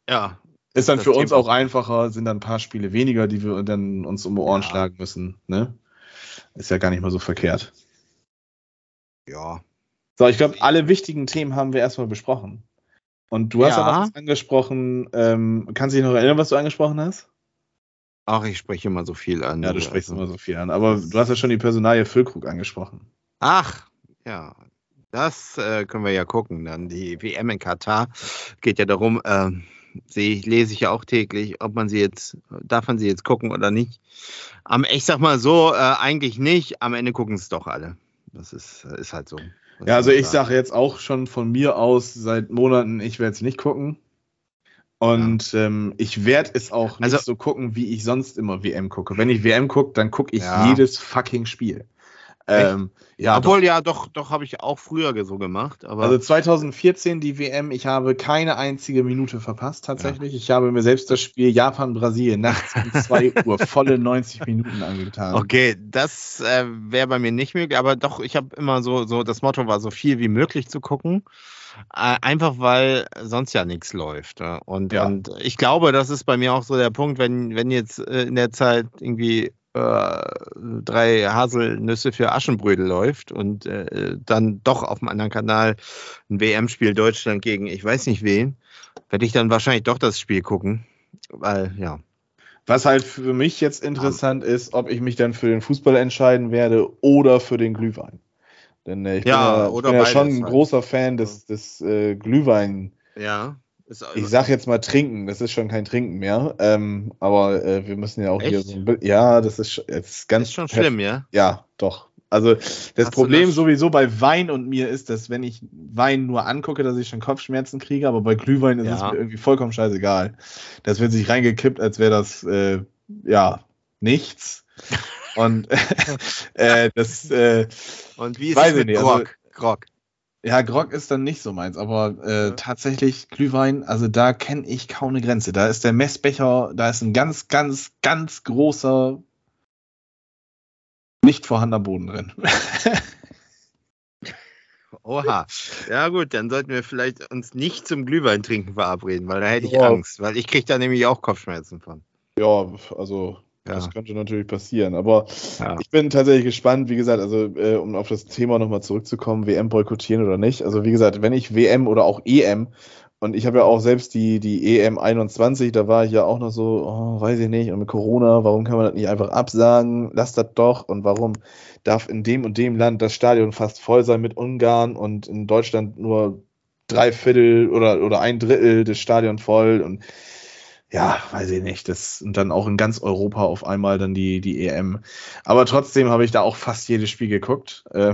ja. Ist dann für uns Thema. auch einfacher, sind dann ein paar Spiele weniger, die wir dann uns um die Ohren Ja. schlagen müssen. Ne? Ist ja gar nicht mal so verkehrt. Ja. So, ich glaube, alle wichtigen Themen haben wir erstmal besprochen. Und du hast Ja. was angesprochen. Ähm, kannst du dich noch erinnern, was du angesprochen hast? Ach, ich spreche immer so viel an. Ja, du sprichst Also- immer so viel an. Aber du hast ja schon die Personalie Füllkrug angesprochen. Ach, ja. Das äh, können wir ja gucken. Dann die WM in Katar geht ja darum, sehe ich, lese ich ja auch täglich, ob man sie jetzt, darf man sie jetzt gucken oder nicht. Am, ich sag mal so, äh, eigentlich nicht. Am Ende gucken es doch alle. Das ist, ist halt so. Ja, also ich sage jetzt auch schon von mir aus seit Monaten, ich werde es nicht gucken. Und ähm, ich werde es auch nicht Also- so gucken, wie ich sonst immer WM gucke. Wenn ich WM gucke, dann gucke ich Ja. jedes fucking Spiel. Ähm, ja, Obwohl, ja, doch, doch habe ich auch früher so gemacht. doch. Also 2014 die WM, ich habe keine einzige Minute verpasst tatsächlich. Ich habe mir selbst das Spiel Japan-Brasilien nachts um 2 Uhr volle 90 Minuten angetan. Okay, das äh, wäre bei mir nicht möglich, aber doch, ich habe immer so, so, das Motto war, so viel wie möglich zu gucken. Äh, einfach weil sonst ja nichts läuft. ja. Und, Ja. und ich glaube, das ist bei mir auch so der Punkt, wenn, wenn jetzt äh, in der Zeit irgendwie äh, drei Haselnüsse für Aschenbrödel läuft und äh, dann doch auf dem anderen Kanal ein WM-Spiel Deutschland gegen ich weiß nicht wen, werde ich dann wahrscheinlich doch das Spiel gucken. Weil, ja. Was halt für mich jetzt interessant ist, ob ich mich dann für den Fußball entscheiden werde oder für den Glühwein. Denn äh, ich bin Ja, ja, ich bin ja schon ein halt. großer Fan des, des äh, Glühwein. Ja. Ich sag jetzt mal trinken, das ist schon kein Trinken mehr. Ähm, aber äh, wir müssen ja auch hier Echt? so ein Bild. Ja, das ist, ist ganz ist schon schlimm, ja? Ja, doch. Also das Hast Problem das- sowieso bei Wein und mir ist, dass wenn ich Wein nur angucke, dass ich schon Kopfschmerzen kriege, aber bei Glühwein ist es Ja. mir irgendwie vollkommen scheißegal. Das wird sich reingekippt, als wäre das äh, ja nichts. Und äh, das äh, Und wie ist Weiß es ich mit nicht, also- Grog? Ja, Grog ist dann nicht so meins, aber äh, Ja. tatsächlich Glühwein, also da kenne ich kaum eine Grenze. Da ist der Messbecher, da ist ein ganz, ganz, ganz großer, nicht vorhandener Boden drin. Oha. Ja gut, dann sollten wir vielleicht uns nicht zum Glühwein trinken verabreden, weil da hätte ich Ja. Angst, weil ich kriege da nämlich auch Kopfschmerzen von. ja, also Ja. das könnte natürlich passieren, aber Ja. ich bin tatsächlich gespannt, wie gesagt, also äh, um auf das Thema nochmal zurückzukommen, WM boykottieren oder nicht. Also wie gesagt, wenn ich WM oder auch EM und ich habe ja auch selbst die, die EM 21, da war ich ja auch noch so, oh, weiß ich nicht, und mit Corona, warum kann man das nicht einfach absagen? Lass das doch. Und warum darf in dem und dem Land das Stadion fast voll sein mit Ungarn und in Deutschland nur drei Viertel oder, oder ein Drittel des Stadions voll und ja, weiß ich nicht, das und dann auch in ganz Europa auf einmal dann die, die EM. Aber trotzdem habe ich da auch fast jedes Spiel geguckt. Äh,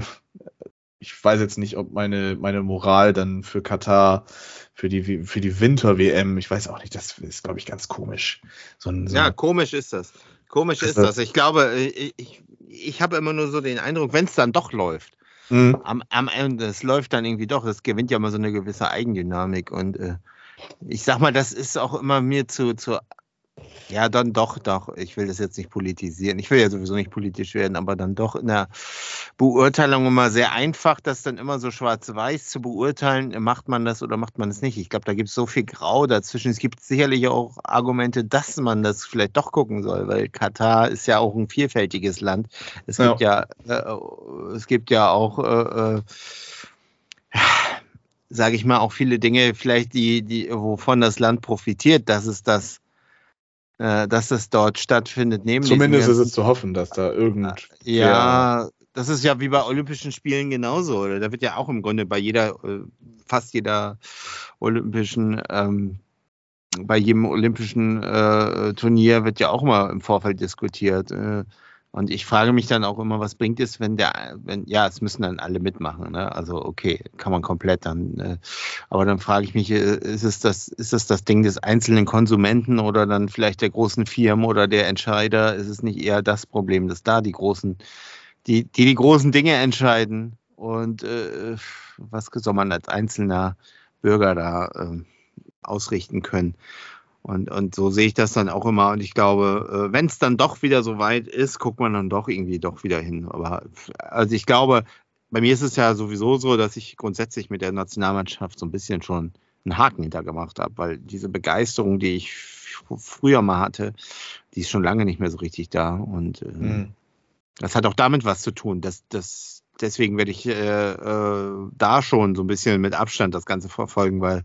ich weiß jetzt nicht, ob meine, meine Moral dann für Katar, für die, für die Winter-WM, ich weiß auch nicht, das ist, glaube ich, ganz komisch. So ein, so ja, komisch ist das. Komisch ist, ist das. das. Ich glaube, ich, ich, ich habe immer nur so den Eindruck, wenn es dann doch läuft, mhm. am, am Ende, es läuft dann irgendwie doch, es gewinnt ja immer so eine gewisse Eigendynamik und äh, ich sag mal, das ist auch immer mir zu, zu ja, dann doch, doch. Ich will das jetzt nicht politisieren. Ich will ja sowieso nicht politisch werden, aber dann doch in der Beurteilung immer sehr einfach, das dann immer so schwarz-weiß zu beurteilen, macht man das oder macht man es nicht. Ich glaube, da gibt es so viel Grau dazwischen. Es gibt sicherlich auch Argumente, dass man das vielleicht doch gucken soll, weil Katar ist ja auch ein vielfältiges Land. Es gibt ja, ja äh, es gibt ja auch äh, äh, sage ich mal, auch viele Dinge, vielleicht die, die, wovon das Land profitiert, dass es das, äh, dass es dort stattfindet. Neben Zumindest ist es zu hoffen, dass da irgend. Ja, das ist ja wie bei Olympischen Spielen genauso. Oder? Da wird ja auch im Grunde bei jeder, äh, fast jeder Olympischen, ähm, bei jedem Olympischen äh, Turnier wird ja auch mal im Vorfeld diskutiert. Äh, und ich frage mich dann auch immer, was bringt es, wenn der, wenn, ja, es müssen dann alle mitmachen, ne? Also okay, kann man komplett dann, äh, aber dann frage ich mich, äh, ist es das, ist es das Ding des einzelnen Konsumenten oder dann vielleicht der großen Firmen oder der Entscheider? Ist es nicht eher das Problem, dass da die großen, die, die, die großen Dinge entscheiden und äh, was soll man als einzelner Bürger da äh, ausrichten können? Und, und so sehe ich das dann auch immer. Und ich glaube, äh, wenn es dann doch wieder so weit ist, guckt man dann doch irgendwie doch wieder hin. Aber also ich glaube, bei mir ist es ja sowieso so, dass ich grundsätzlich mit der Nationalmannschaft so ein bisschen schon einen Haken hintergemacht habe, weil diese Begeisterung, die ich früher mal hatte, die ist schon lange nicht mehr so richtig da. Und äh, mhm. das hat auch damit was zu tun. Dass, dass, deswegen werde ich äh, äh, da schon so ein bisschen mit Abstand das Ganze verfolgen, weil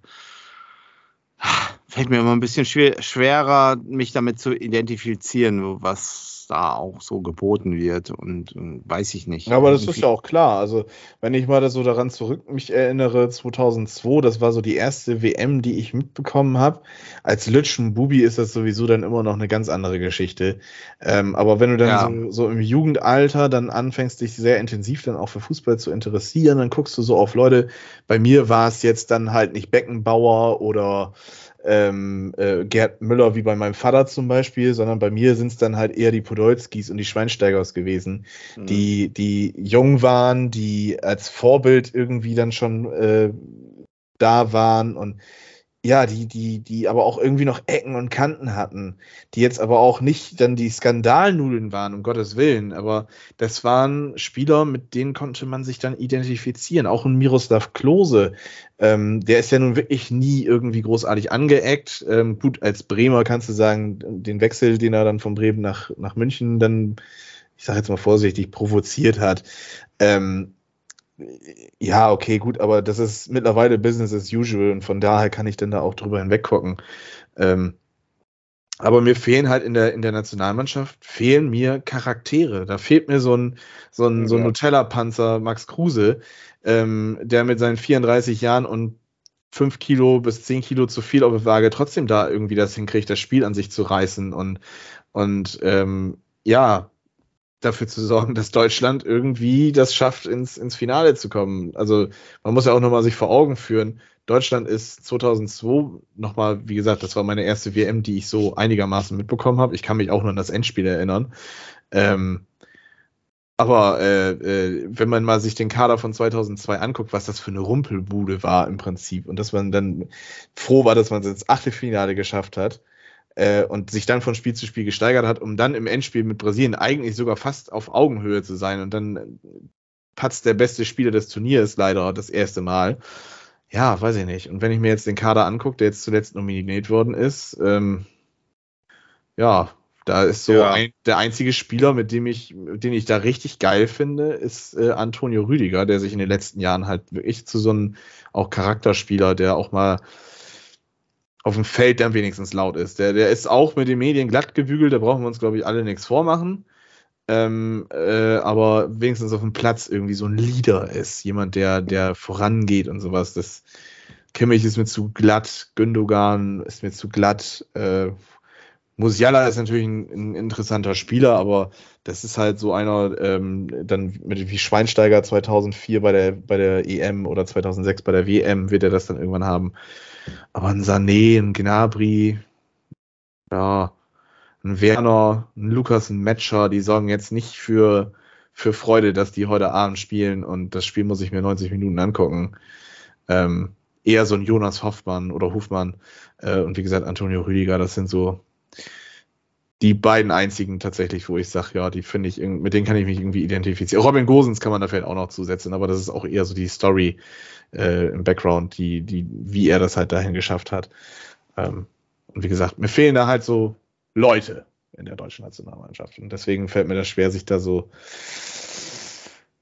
fällt mir immer ein bisschen schwer, schwerer, mich damit zu identifizieren, was da auch so geboten wird und, und weiß ich nicht. Aber das ist ja auch klar. Also, wenn ich mal so daran zurück mich erinnere, 2002, das war so die erste WM, die ich mitbekommen habe. Als Lütschen Bubi ist das sowieso dann immer noch eine ganz andere Geschichte. Ähm, aber wenn du dann ja. so, so, im Jugendalter dann anfängst, dich sehr intensiv dann auch für Fußball zu interessieren, dann guckst du so auf Leute. Bei mir war es jetzt dann halt nicht Beckenbauer oder ähm, äh, Gerd Müller wie bei meinem Vater zum Beispiel, sondern bei mir sind es dann halt eher die Podolskis und die Schweinsteigers gewesen, mhm. die, die jung waren, die als Vorbild irgendwie dann schon äh, da waren und ja, die, die, die aber auch irgendwie noch Ecken und Kanten hatten, die jetzt aber auch nicht dann die Skandalnudeln waren, um Gottes Willen, aber das waren Spieler, mit denen konnte man sich dann identifizieren. Auch ein Miroslav Klose, ähm, der ist ja nun wirklich nie irgendwie großartig angeeckt. Ähm, gut, als Bremer kannst du sagen, den Wechsel, den er dann von Bremen nach, nach München dann, ich sage jetzt mal vorsichtig, provoziert hat. Ähm, ja, okay, gut, aber das ist mittlerweile Business as usual und von daher kann ich dann da auch drüber hinweggucken. Ähm, aber mir fehlen halt in der, in der Nationalmannschaft, fehlen mir Charaktere. Da fehlt mir so ein, so ein, so ein Nutella-Panzer Max Kruse, ähm, der mit seinen 34 Jahren und 5 Kilo bis 10 Kilo zu viel auf der Waage trotzdem da irgendwie das hinkriegt, das Spiel an sich zu reißen und, und ähm, ja, dafür zu sorgen, dass Deutschland irgendwie das schafft, ins, ins Finale zu kommen. Also man muss ja auch nochmal sich vor Augen führen, Deutschland ist 2002 nochmal, wie gesagt, das war meine erste WM, die ich so einigermaßen mitbekommen habe. Ich kann mich auch noch an das Endspiel erinnern. Ähm, aber äh, äh, wenn man mal sich den Kader von 2002 anguckt, was das für eine Rumpelbude war im Prinzip und dass man dann froh war, dass man es ins Achtelfinale geschafft hat, äh, und sich dann von Spiel zu Spiel gesteigert hat, um dann im Endspiel mit Brasilien eigentlich sogar fast auf Augenhöhe zu sein und dann patzt der beste Spieler des Turniers leider das erste Mal. Ja, weiß ich nicht. Und wenn ich mir jetzt den Kader angucke, der jetzt zuletzt nominiert worden ist, ähm, ja, da ist so ja. ein, der einzige Spieler, mit dem ich, den ich da richtig geil finde, ist äh, Antonio Rüdiger, der sich in den letzten Jahren halt wirklich zu so einem auch Charakterspieler, der auch mal auf dem Feld dann wenigstens laut ist. Der, der ist auch mit den Medien glatt gebügelt, da brauchen wir uns, glaube ich, alle nichts vormachen. Ähm, äh, aber wenigstens auf dem Platz irgendwie so ein Leader ist. Jemand, der, der vorangeht und sowas. Das Kimmich ist mir zu glatt, Gündogan ist mir zu glatt. Äh, Musiala ist natürlich ein, ein, interessanter Spieler, aber das ist halt so einer, ähm, dann mit wie Schweinsteiger 2004 bei der, bei der EM oder 2006 bei der WM wird er das dann irgendwann haben. Aber ein Sané, ein Gnabry, ja, ein Werner, ein Lukas, ein Matcher, die sorgen jetzt nicht für, für Freude, dass die heute Abend spielen und das Spiel muss ich mir 90 Minuten angucken. Ähm, eher so ein Jonas Hoffmann oder Hofmann äh, und wie gesagt Antonio Rüdiger, das sind so die beiden einzigen tatsächlich, wo ich sage, ja, die finde ich, mit denen kann ich mich irgendwie identifizieren. Robin Gosens kann man da vielleicht auch noch zusetzen, aber das ist auch eher so die Story äh, im Background, die, die, wie er das halt dahin geschafft hat. Ähm, und wie gesagt, mir fehlen da halt so Leute in der deutschen Nationalmannschaft. Und deswegen fällt mir das schwer, sich da so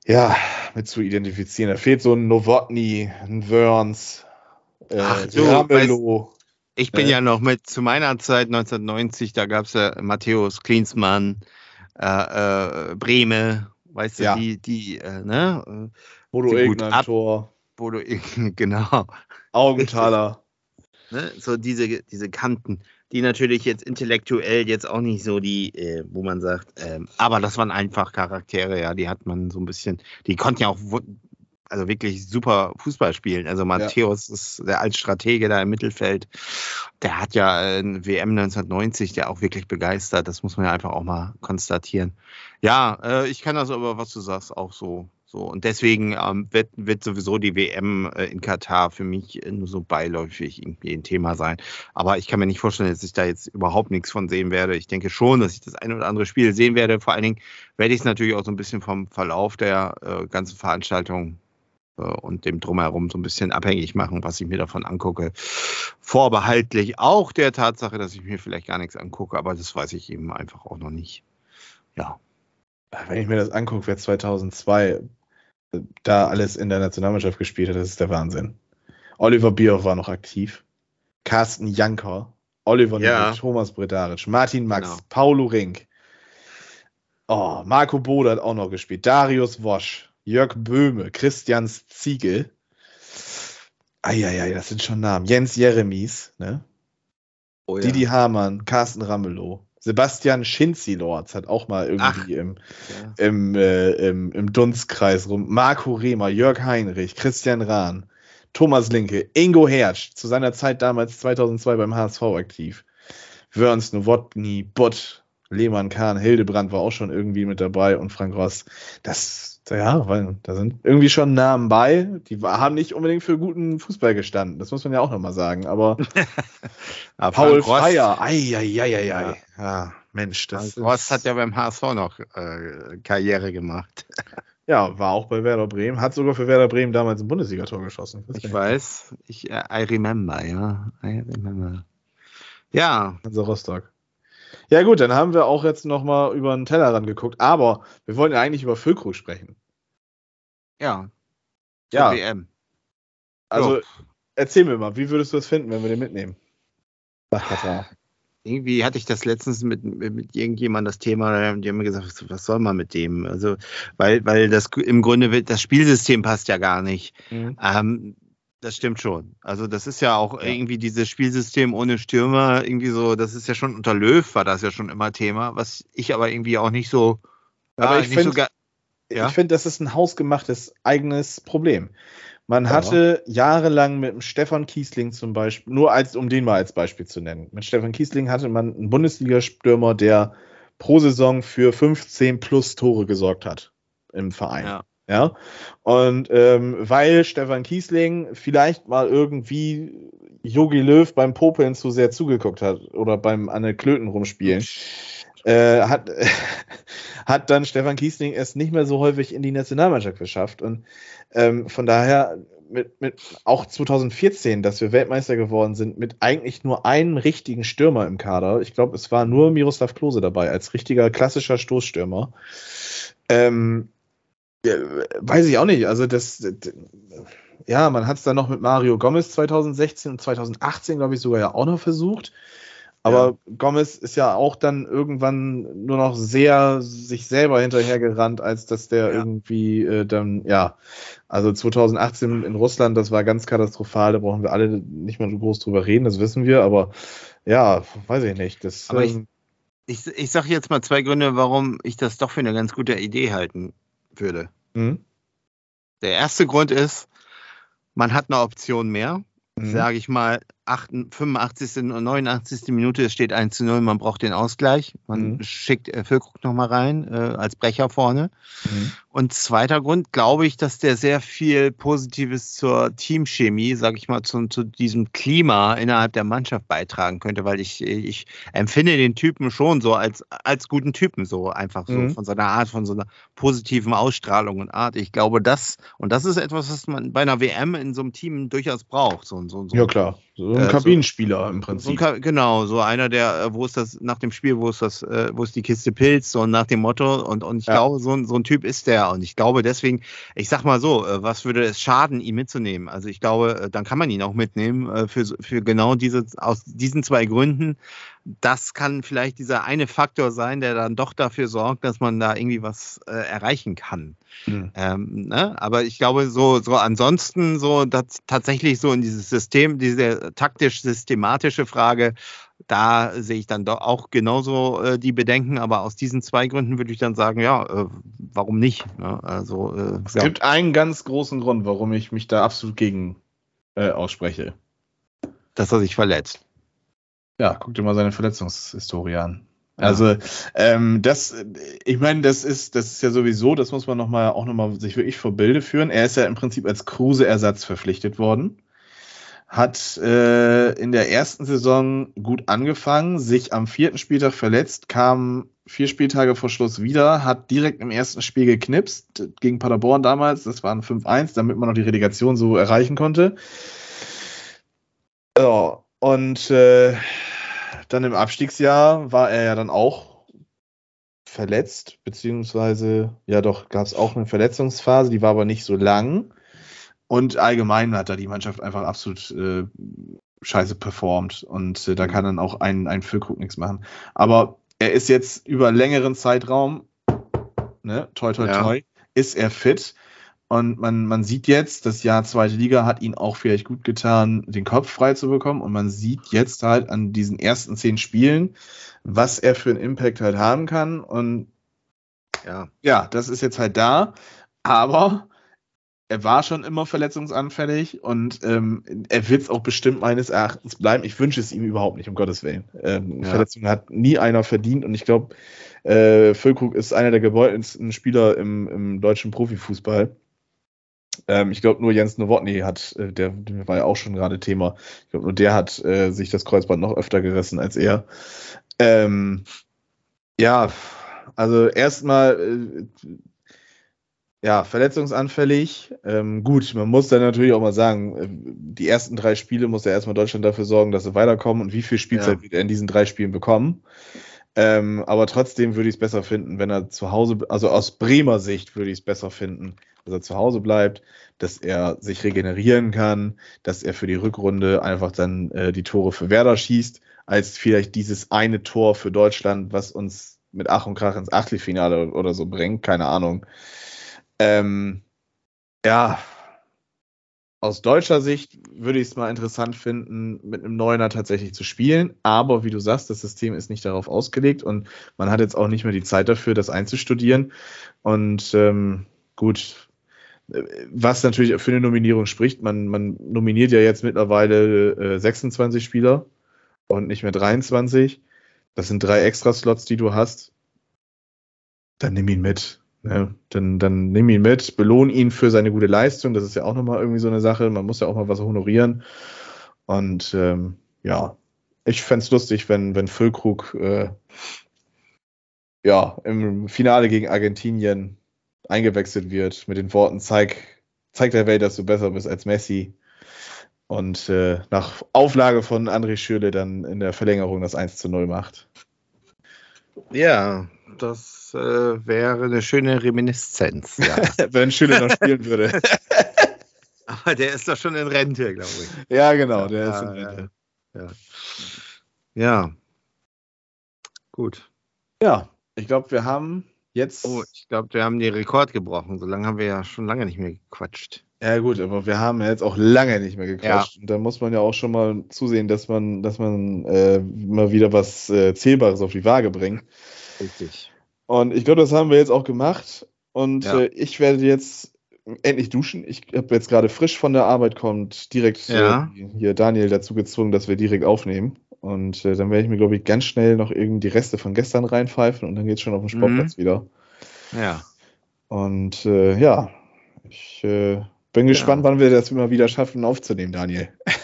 ja, mit zu identifizieren. Da fehlt so ein Novotny, ein Wörns, äh, Ach, du, Ramelow. Ich bin äh, ja noch mit zu meiner Zeit 1990, da gab es ja Matthäus Klinsmann, äh, äh, Breme, weißt du, ja. die, die, äh, ne? Bodo Egner Tor. Bodo genau. Augenthaler. ne? So diese, diese Kanten, die natürlich jetzt intellektuell jetzt auch nicht so die, äh, wo man sagt, ähm, aber das waren einfach Charaktere, ja, die hat man so ein bisschen, die konnten ja auch also wirklich super Fußball spielen. Also Matthäus ja. ist der als Stratege da im Mittelfeld. Der hat ja ein WM 1990, der auch wirklich begeistert. Das muss man ja einfach auch mal konstatieren. Ja, äh, ich kann das aber, was du sagst, auch so. so. Und deswegen ähm, wird, wird sowieso die WM äh, in Katar für mich nur so beiläufig irgendwie ein Thema sein. Aber ich kann mir nicht vorstellen, dass ich da jetzt überhaupt nichts von sehen werde. Ich denke schon, dass ich das ein oder andere Spiel sehen werde. Vor allen Dingen werde ich es natürlich auch so ein bisschen vom Verlauf der äh, ganzen Veranstaltung äh, und dem drumherum so ein bisschen abhängig machen, was ich mir davon angucke. Vorbehaltlich auch der Tatsache, dass ich mir vielleicht gar nichts angucke, aber das weiß ich eben einfach auch noch nicht. Ja. Wenn ich mir das angucke, wer 2002 äh, da alles in der Nationalmannschaft gespielt hat, das ist der Wahnsinn. Oliver Bierhoff war noch aktiv. Carsten Janker, Oliver ja. Nürnberg, Thomas Bredaric, Martin Max, genau. Paulo Rink. Oh, Marco Bode hat auch noch gespielt. Darius Wosch, Jörg Böhme, Christian Ziegel. Eieiei, das sind schon Namen. Jens Jeremies, ne? Oh, ja. Didi Hamann, Carsten Ramelow. Sebastian Schinzi-Lords hat auch mal irgendwie im, ja. im, äh, im, im Dunstkreis rum. Marco Rehmer, Jörg Heinrich, Christian Rahn, Thomas Linke, Ingo Hertsch, zu seiner Zeit damals 2002 beim HSV aktiv. Wörns, Nowotny, Bott, Lehmann, Kahn, Hildebrand war auch schon irgendwie mit dabei und Frank Ross. Das ja, weil da sind irgendwie schon Namen bei, die haben nicht unbedingt für guten Fußball gestanden. Das muss man ja auch nochmal sagen. Aber, aber Paul Freier, ei, ei, ei, ei, ei. Ja, Mensch, das Rost hat ja beim HSV noch äh, Karriere gemacht. ja, war auch bei Werder Bremen, hat sogar für Werder Bremen damals ein Bundesligator geschossen. Ich weiß, ich, uh, I remember, ja, I remember. Ja. Also Rostock. Ja, gut, dann haben wir auch jetzt nochmal über den Tellerrand geguckt, aber wir wollen ja eigentlich über Füllkrug sprechen. Ja. Ja. WM. Also, so. erzähl mir mal, wie würdest du das finden, wenn wir den mitnehmen? Nach Katar. Irgendwie hatte ich das letztens mit, mit irgendjemandem das Thema, die haben mir gesagt, was soll man mit dem? Also, weil, weil das im Grunde das Spielsystem passt ja gar nicht. Mhm. Ähm, das stimmt schon. Also das ist ja auch ja. irgendwie dieses Spielsystem ohne Stürmer, irgendwie so, das ist ja schon unter Löw war das ja schon immer Thema, was ich aber irgendwie auch nicht so. Aber ja, ich finde, so ja? ich das ist ein hausgemachtes eigenes Problem. Man hatte jahrelang mit dem Stefan Kiesling zum Beispiel, nur als, um den mal als Beispiel zu nennen. Mit Stefan Kiesling hatte man einen Bundesliga-Stürmer, der pro Saison für 15 plus Tore gesorgt hat im Verein. Ja. Ja. Und ähm, weil Stefan Kiesling vielleicht mal irgendwie Yogi Löw beim Popeln zu sehr zugeguckt hat oder beim an der Klöten rumspielen, äh, hat, hat dann Stefan Kiesling es nicht mehr so häufig in die Nationalmannschaft geschafft. Und ähm, von daher mit, mit auch 2014, dass wir Weltmeister geworden sind, mit eigentlich nur einem richtigen Stürmer im Kader. Ich glaube, es war nur Miroslav Klose dabei als richtiger klassischer Stoßstürmer. Ähm, ja, weiß ich auch nicht. Also das, das ja, man hat es dann noch mit Mario Gomez 2016 und 2018, glaube ich, sogar ja auch noch versucht. Aber ja. Gomez ist ja auch dann irgendwann nur noch sehr sich selber hinterhergerannt, als dass der ja. irgendwie äh, dann, ja, also 2018 in Russland, das war ganz katastrophal, da brauchen wir alle nicht so groß drüber reden, das wissen wir, aber ja, weiß ich nicht. Das, aber ähm, ich, ich, ich sage jetzt mal zwei Gründe, warum ich das doch für eine ganz gute Idee halten würde. Mhm. Der erste Grund ist, man hat eine Option mehr. Mhm. Sage ich mal, 85. und 89. Minute, es steht 1 zu 0, man braucht den Ausgleich. Man mhm. schickt äh, Füllkrug nochmal rein äh, als Brecher vorne. Mhm. Und zweiter Grund, glaube ich, dass der sehr viel Positives zur Teamchemie, sage ich mal, zu, zu, diesem Klima innerhalb der Mannschaft beitragen könnte, weil ich, ich empfinde den Typen schon so als, als guten Typen, so einfach so mhm. von seiner Art, von so einer positiven Ausstrahlung und Art. Ich glaube, das, und das ist etwas, was man bei einer WM in so einem Team durchaus braucht. So, so, so ja, klar. So ein äh, Kabinenspieler so, im Prinzip. So genau, so einer, der, äh, wo ist das, nach dem Spiel, wo ist das, äh, wo ist die Kiste Pilz, so nach dem Motto. Und, und ich ja. glaube, so, so ein Typ ist der. Und ich glaube deswegen, ich sag mal so, was würde es schaden, ihn mitzunehmen? Also ich glaube, dann kann man ihn auch mitnehmen für, für genau diese, aus diesen zwei Gründen das kann vielleicht dieser eine Faktor sein, der dann doch dafür sorgt, dass man da irgendwie was äh, erreichen kann. Mhm. Ähm, ne? Aber ich glaube, so, so ansonsten, so dass tatsächlich so in dieses System, diese taktisch-systematische Frage, da sehe ich dann doch auch genauso äh, die Bedenken, aber aus diesen zwei Gründen würde ich dann sagen, ja, äh, warum nicht? Ne? Also, äh, es ja. gibt einen ganz großen Grund, warum ich mich da absolut gegen äh, ausspreche. Dass er sich verletzt. Ja, guck dir mal seine Verletzungshistorie an. Also ähm, das, ich meine, das ist, das ist ja sowieso, das muss man noch mal, auch nochmal sich wirklich vor Bilde führen. Er ist ja im Prinzip als Kruse-Ersatz verpflichtet worden, hat äh, in der ersten Saison gut angefangen, sich am vierten Spieltag verletzt, kam vier Spieltage vor Schluss wieder, hat direkt im ersten Spiel geknipst gegen Paderborn damals. Das waren 5-1, damit man noch die Relegation so erreichen konnte. Ja, und äh, dann im Abstiegsjahr war er ja dann auch verletzt, beziehungsweise, ja doch, gab es auch eine Verletzungsphase, die war aber nicht so lang. Und allgemein hat da die Mannschaft einfach absolut äh, scheiße performt. Und äh, da kann dann auch ein, ein Füllkrug nichts machen. Aber er ist jetzt über längeren Zeitraum, ne, toi toi ja. toi, ist er fit. Und man, man sieht jetzt, das Jahr zweite Liga hat ihn auch vielleicht gut getan, den Kopf frei zu bekommen. Und man sieht jetzt halt an diesen ersten zehn Spielen, was er für einen Impact halt haben kann. Und ja, ja das ist jetzt halt da. Aber er war schon immer verletzungsanfällig und ähm, er wird es auch bestimmt meines Erachtens bleiben. Ich wünsche es ihm überhaupt nicht, um Gottes Willen. Ähm, ja. Verletzungen hat nie einer verdient und ich glaube, äh, Füllkrug ist einer der gebeutelsten Spieler im, im deutschen Profifußball. Ähm, ich glaube, nur Jens Nowotny hat, äh, der, der, war ja auch schon gerade Thema. Ich glaube, nur der hat äh, sich das Kreuzband noch öfter gerissen als er. Ähm, ja, also erstmal, äh, ja, verletzungsanfällig. Ähm, gut, man muss dann natürlich auch mal sagen, äh, die ersten drei Spiele muss ja erstmal Deutschland dafür sorgen, dass sie weiterkommen und wie viel Spielzeit ja. wird er in diesen drei Spielen bekommen. Ähm, aber trotzdem würde ich es besser finden, wenn er zu Hause, also aus Bremer Sicht würde ich es besser finden, dass er zu Hause bleibt, dass er sich regenerieren kann, dass er für die Rückrunde einfach dann äh, die Tore für Werder schießt, als vielleicht dieses eine Tor für Deutschland, was uns mit Ach und Krach ins Achtelfinale oder so bringt, keine Ahnung. Ähm, ja, aus deutscher Sicht würde ich es mal interessant finden, mit einem Neuner tatsächlich zu spielen. Aber wie du sagst, das System ist nicht darauf ausgelegt und man hat jetzt auch nicht mehr die Zeit dafür, das einzustudieren. Und ähm, gut, was natürlich für eine Nominierung spricht. Man, man nominiert ja jetzt mittlerweile äh, 26 Spieler und nicht mehr 23. Das sind drei Extra-Slots, die du hast. Dann nimm ihn mit. Ja, dann, dann nimm ihn mit, belohn ihn für seine gute Leistung. Das ist ja auch nochmal irgendwie so eine Sache. Man muss ja auch mal was honorieren. Und ähm, ja, ich fände es lustig, wenn, wenn Füllkrug äh, ja, im Finale gegen Argentinien eingewechselt wird mit den Worten, zeig, zeig der Welt, dass du besser bist als Messi. Und äh, nach Auflage von André Schürle dann in der Verlängerung das 1 zu 0 macht. Ja, das äh, wäre eine schöne Reminiszenz. Ja. Wenn Schüler noch spielen würde. Aber der ist doch schon in Rente, glaube ich. Ja, genau, der ist Ja, in ja. Rente. Ja. Gut. Ja, ich glaube, wir haben jetzt. Oh, ich glaube, wir haben den Rekord gebrochen. So lange haben wir ja schon lange nicht mehr gequatscht. Ja, gut, aber wir haben ja jetzt auch lange nicht mehr gequatscht. Und da muss man ja auch schon mal zusehen, dass man, dass man äh, mal wieder was äh, Zählbares auf die Waage bringt. Richtig. Und ich glaube, das haben wir jetzt auch gemacht. Und Ja. äh, ich werde jetzt endlich duschen. Ich habe jetzt gerade frisch von der Arbeit kommt, direkt Ja. äh, hier Daniel dazu gezwungen, dass wir direkt aufnehmen. Und äh, dann werde ich mir, glaube ich, ganz schnell noch irgendwie die Reste von gestern reinpfeifen und dann geht's schon auf den Sportplatz wieder. Ja. Und äh, ja, ich äh, bin gespannt, wann wir das immer wieder schaffen, aufzunehmen, Daniel.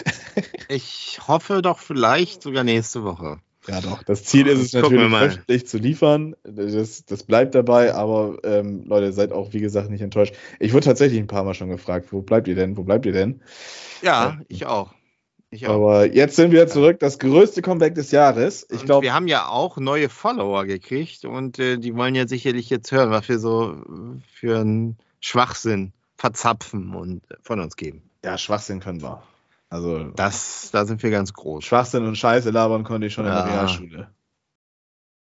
Ich hoffe doch vielleicht sogar nächste Woche. Ja, doch. Das Ziel ist es Gucken natürlich, wöchentlich zu liefern. Das, das bleibt dabei, aber ähm, Leute, seid auch, wie gesagt, nicht enttäuscht. Ich wurde tatsächlich ein paar Mal schon gefragt, wo bleibt ihr denn? Wo bleibt ihr denn? Ja, Ja. ich auch. Aber jetzt sind wir zurück, das größte Comeback des Jahres. Ich glaube, wir haben ja auch neue Follower gekriegt und äh, die wollen ja sicherlich jetzt hören, was wir so für einen Schwachsinn verzapfen und äh, von uns geben. ja, Schwachsinn können wir. Also, Das, da sind wir ganz groß. Schwachsinn und Scheiße labern konnte ich schon in Ja. der Realschule.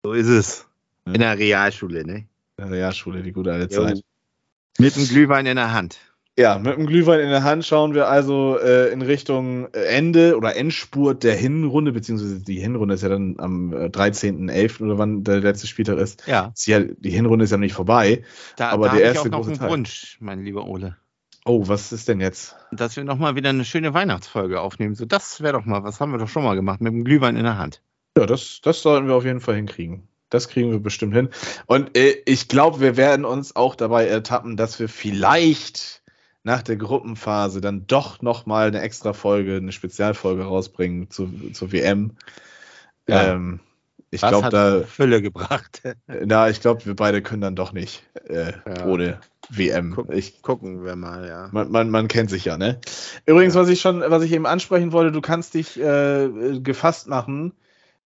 So ist es. In der Realschule, ne? In der Realschule, die gute alte. Zeit. Mit einem Glühwein in der Hand. Ja, mit dem Glühwein in der Hand schauen wir also äh, in Richtung äh, Ende oder Endspurt der Hinrunde, beziehungsweise die Hinrunde ist ja dann am äh, 13.11. oder wann der letzte Spieltag ist. Ja, Ist ja, die Hinrunde ist ja noch nicht vorbei. da, Aber da der habe ich erste auch noch einen Teil. Wunsch, mein lieber Ole. Oh, was ist denn jetzt? Dass wir nochmal wieder eine schöne Weihnachtsfolge aufnehmen. So, das wäre doch mal, was haben wir doch schon mal gemacht, mit dem Glühwein in der Hand. Ja, das, das sollten wir auf jeden Fall hinkriegen. Das kriegen wir bestimmt hin. Und äh, ich glaube, wir werden uns auch dabei ertappen, dass wir vielleicht nach der Gruppenphase dann doch noch mal eine extra Folge, eine Spezialfolge rausbringen zu, zur WM. Ja. Ähm, ich glaube, da, Fülle gebracht. na, ich glaube, wir beide können dann doch nicht äh, Ja. ohne WM. Guck- Ich, Gucken wir mal, ja. man, man, man kennt sich ja, ne? Übrigens, Ja. was ich schon, was ich eben ansprechen wollte, du kannst dich äh, gefasst machen.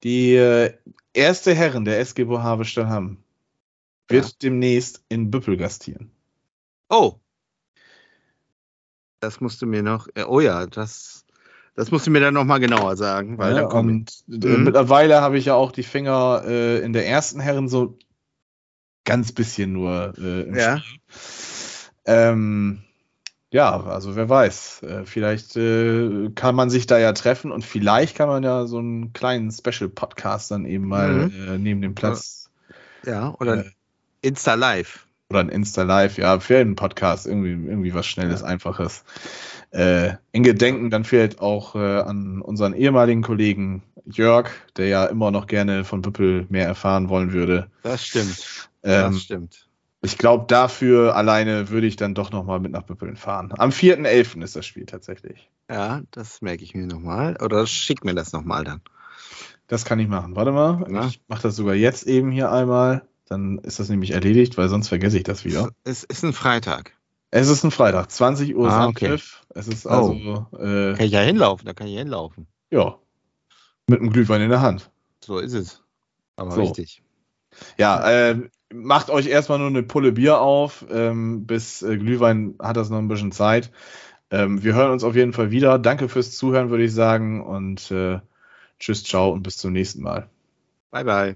Die äh, erste Herren der SG Bohave Stallham wird Ja. demnächst in Büppel gastieren. Oh. Das musst du mir noch. Äh, oh ja, das, das musst du mir dann nochmal genauer sagen, weil Ja, dann komm und äh, Mhm. mittlerweile habe ich ja auch die Finger äh, in der ersten Herren so ganz bisschen nur äh, im Ja. Ähm, ja, also wer weiß. Äh, vielleicht äh, kann man sich da ja treffen und vielleicht kann man ja so einen kleinen Special-Podcast dann eben mal Mhm. äh, neben dem Platz Ja, oder Insta Live. Oder ein Insta-Live, ja, für einen Podcast, irgendwie, irgendwie was Schnelles, Einfaches. Äh, in Gedenken dann vielleicht auch äh, an unseren ehemaligen Kollegen Jörg, der ja immer noch gerne von Büppel mehr erfahren wollen würde. Das stimmt. Ähm, das stimmt. ich glaube, dafür alleine würde ich dann doch nochmal mit nach Büppeln fahren. Am 4.11. ist das Spiel tatsächlich. Ja, das merke ich mir nochmal. Oder schick mir das nochmal dann. Das kann ich machen. Warte mal, Ja. ich mache das sogar jetzt eben hier einmal. Dann ist das nämlich erledigt, weil sonst vergesse ich das wieder. Es ist ein Freitag. Es ist ein Freitag, 20 Uhr Ah, okay. Es ist Oh. also, äh, Kann ich ja hinlaufen, da kann ich ja hinlaufen. ja, mit einem Glühwein in der Hand. So ist es. Aber So. richtig. Ja, äh, macht euch erstmal nur eine Pulle Bier auf. Ähm, bis äh, Glühwein hat das noch ein bisschen Zeit. Ähm, wir hören uns auf jeden Fall wieder. Danke fürs Zuhören, würde ich sagen. Und äh, tschüss, ciao und bis zum nächsten Mal. Bye, bye.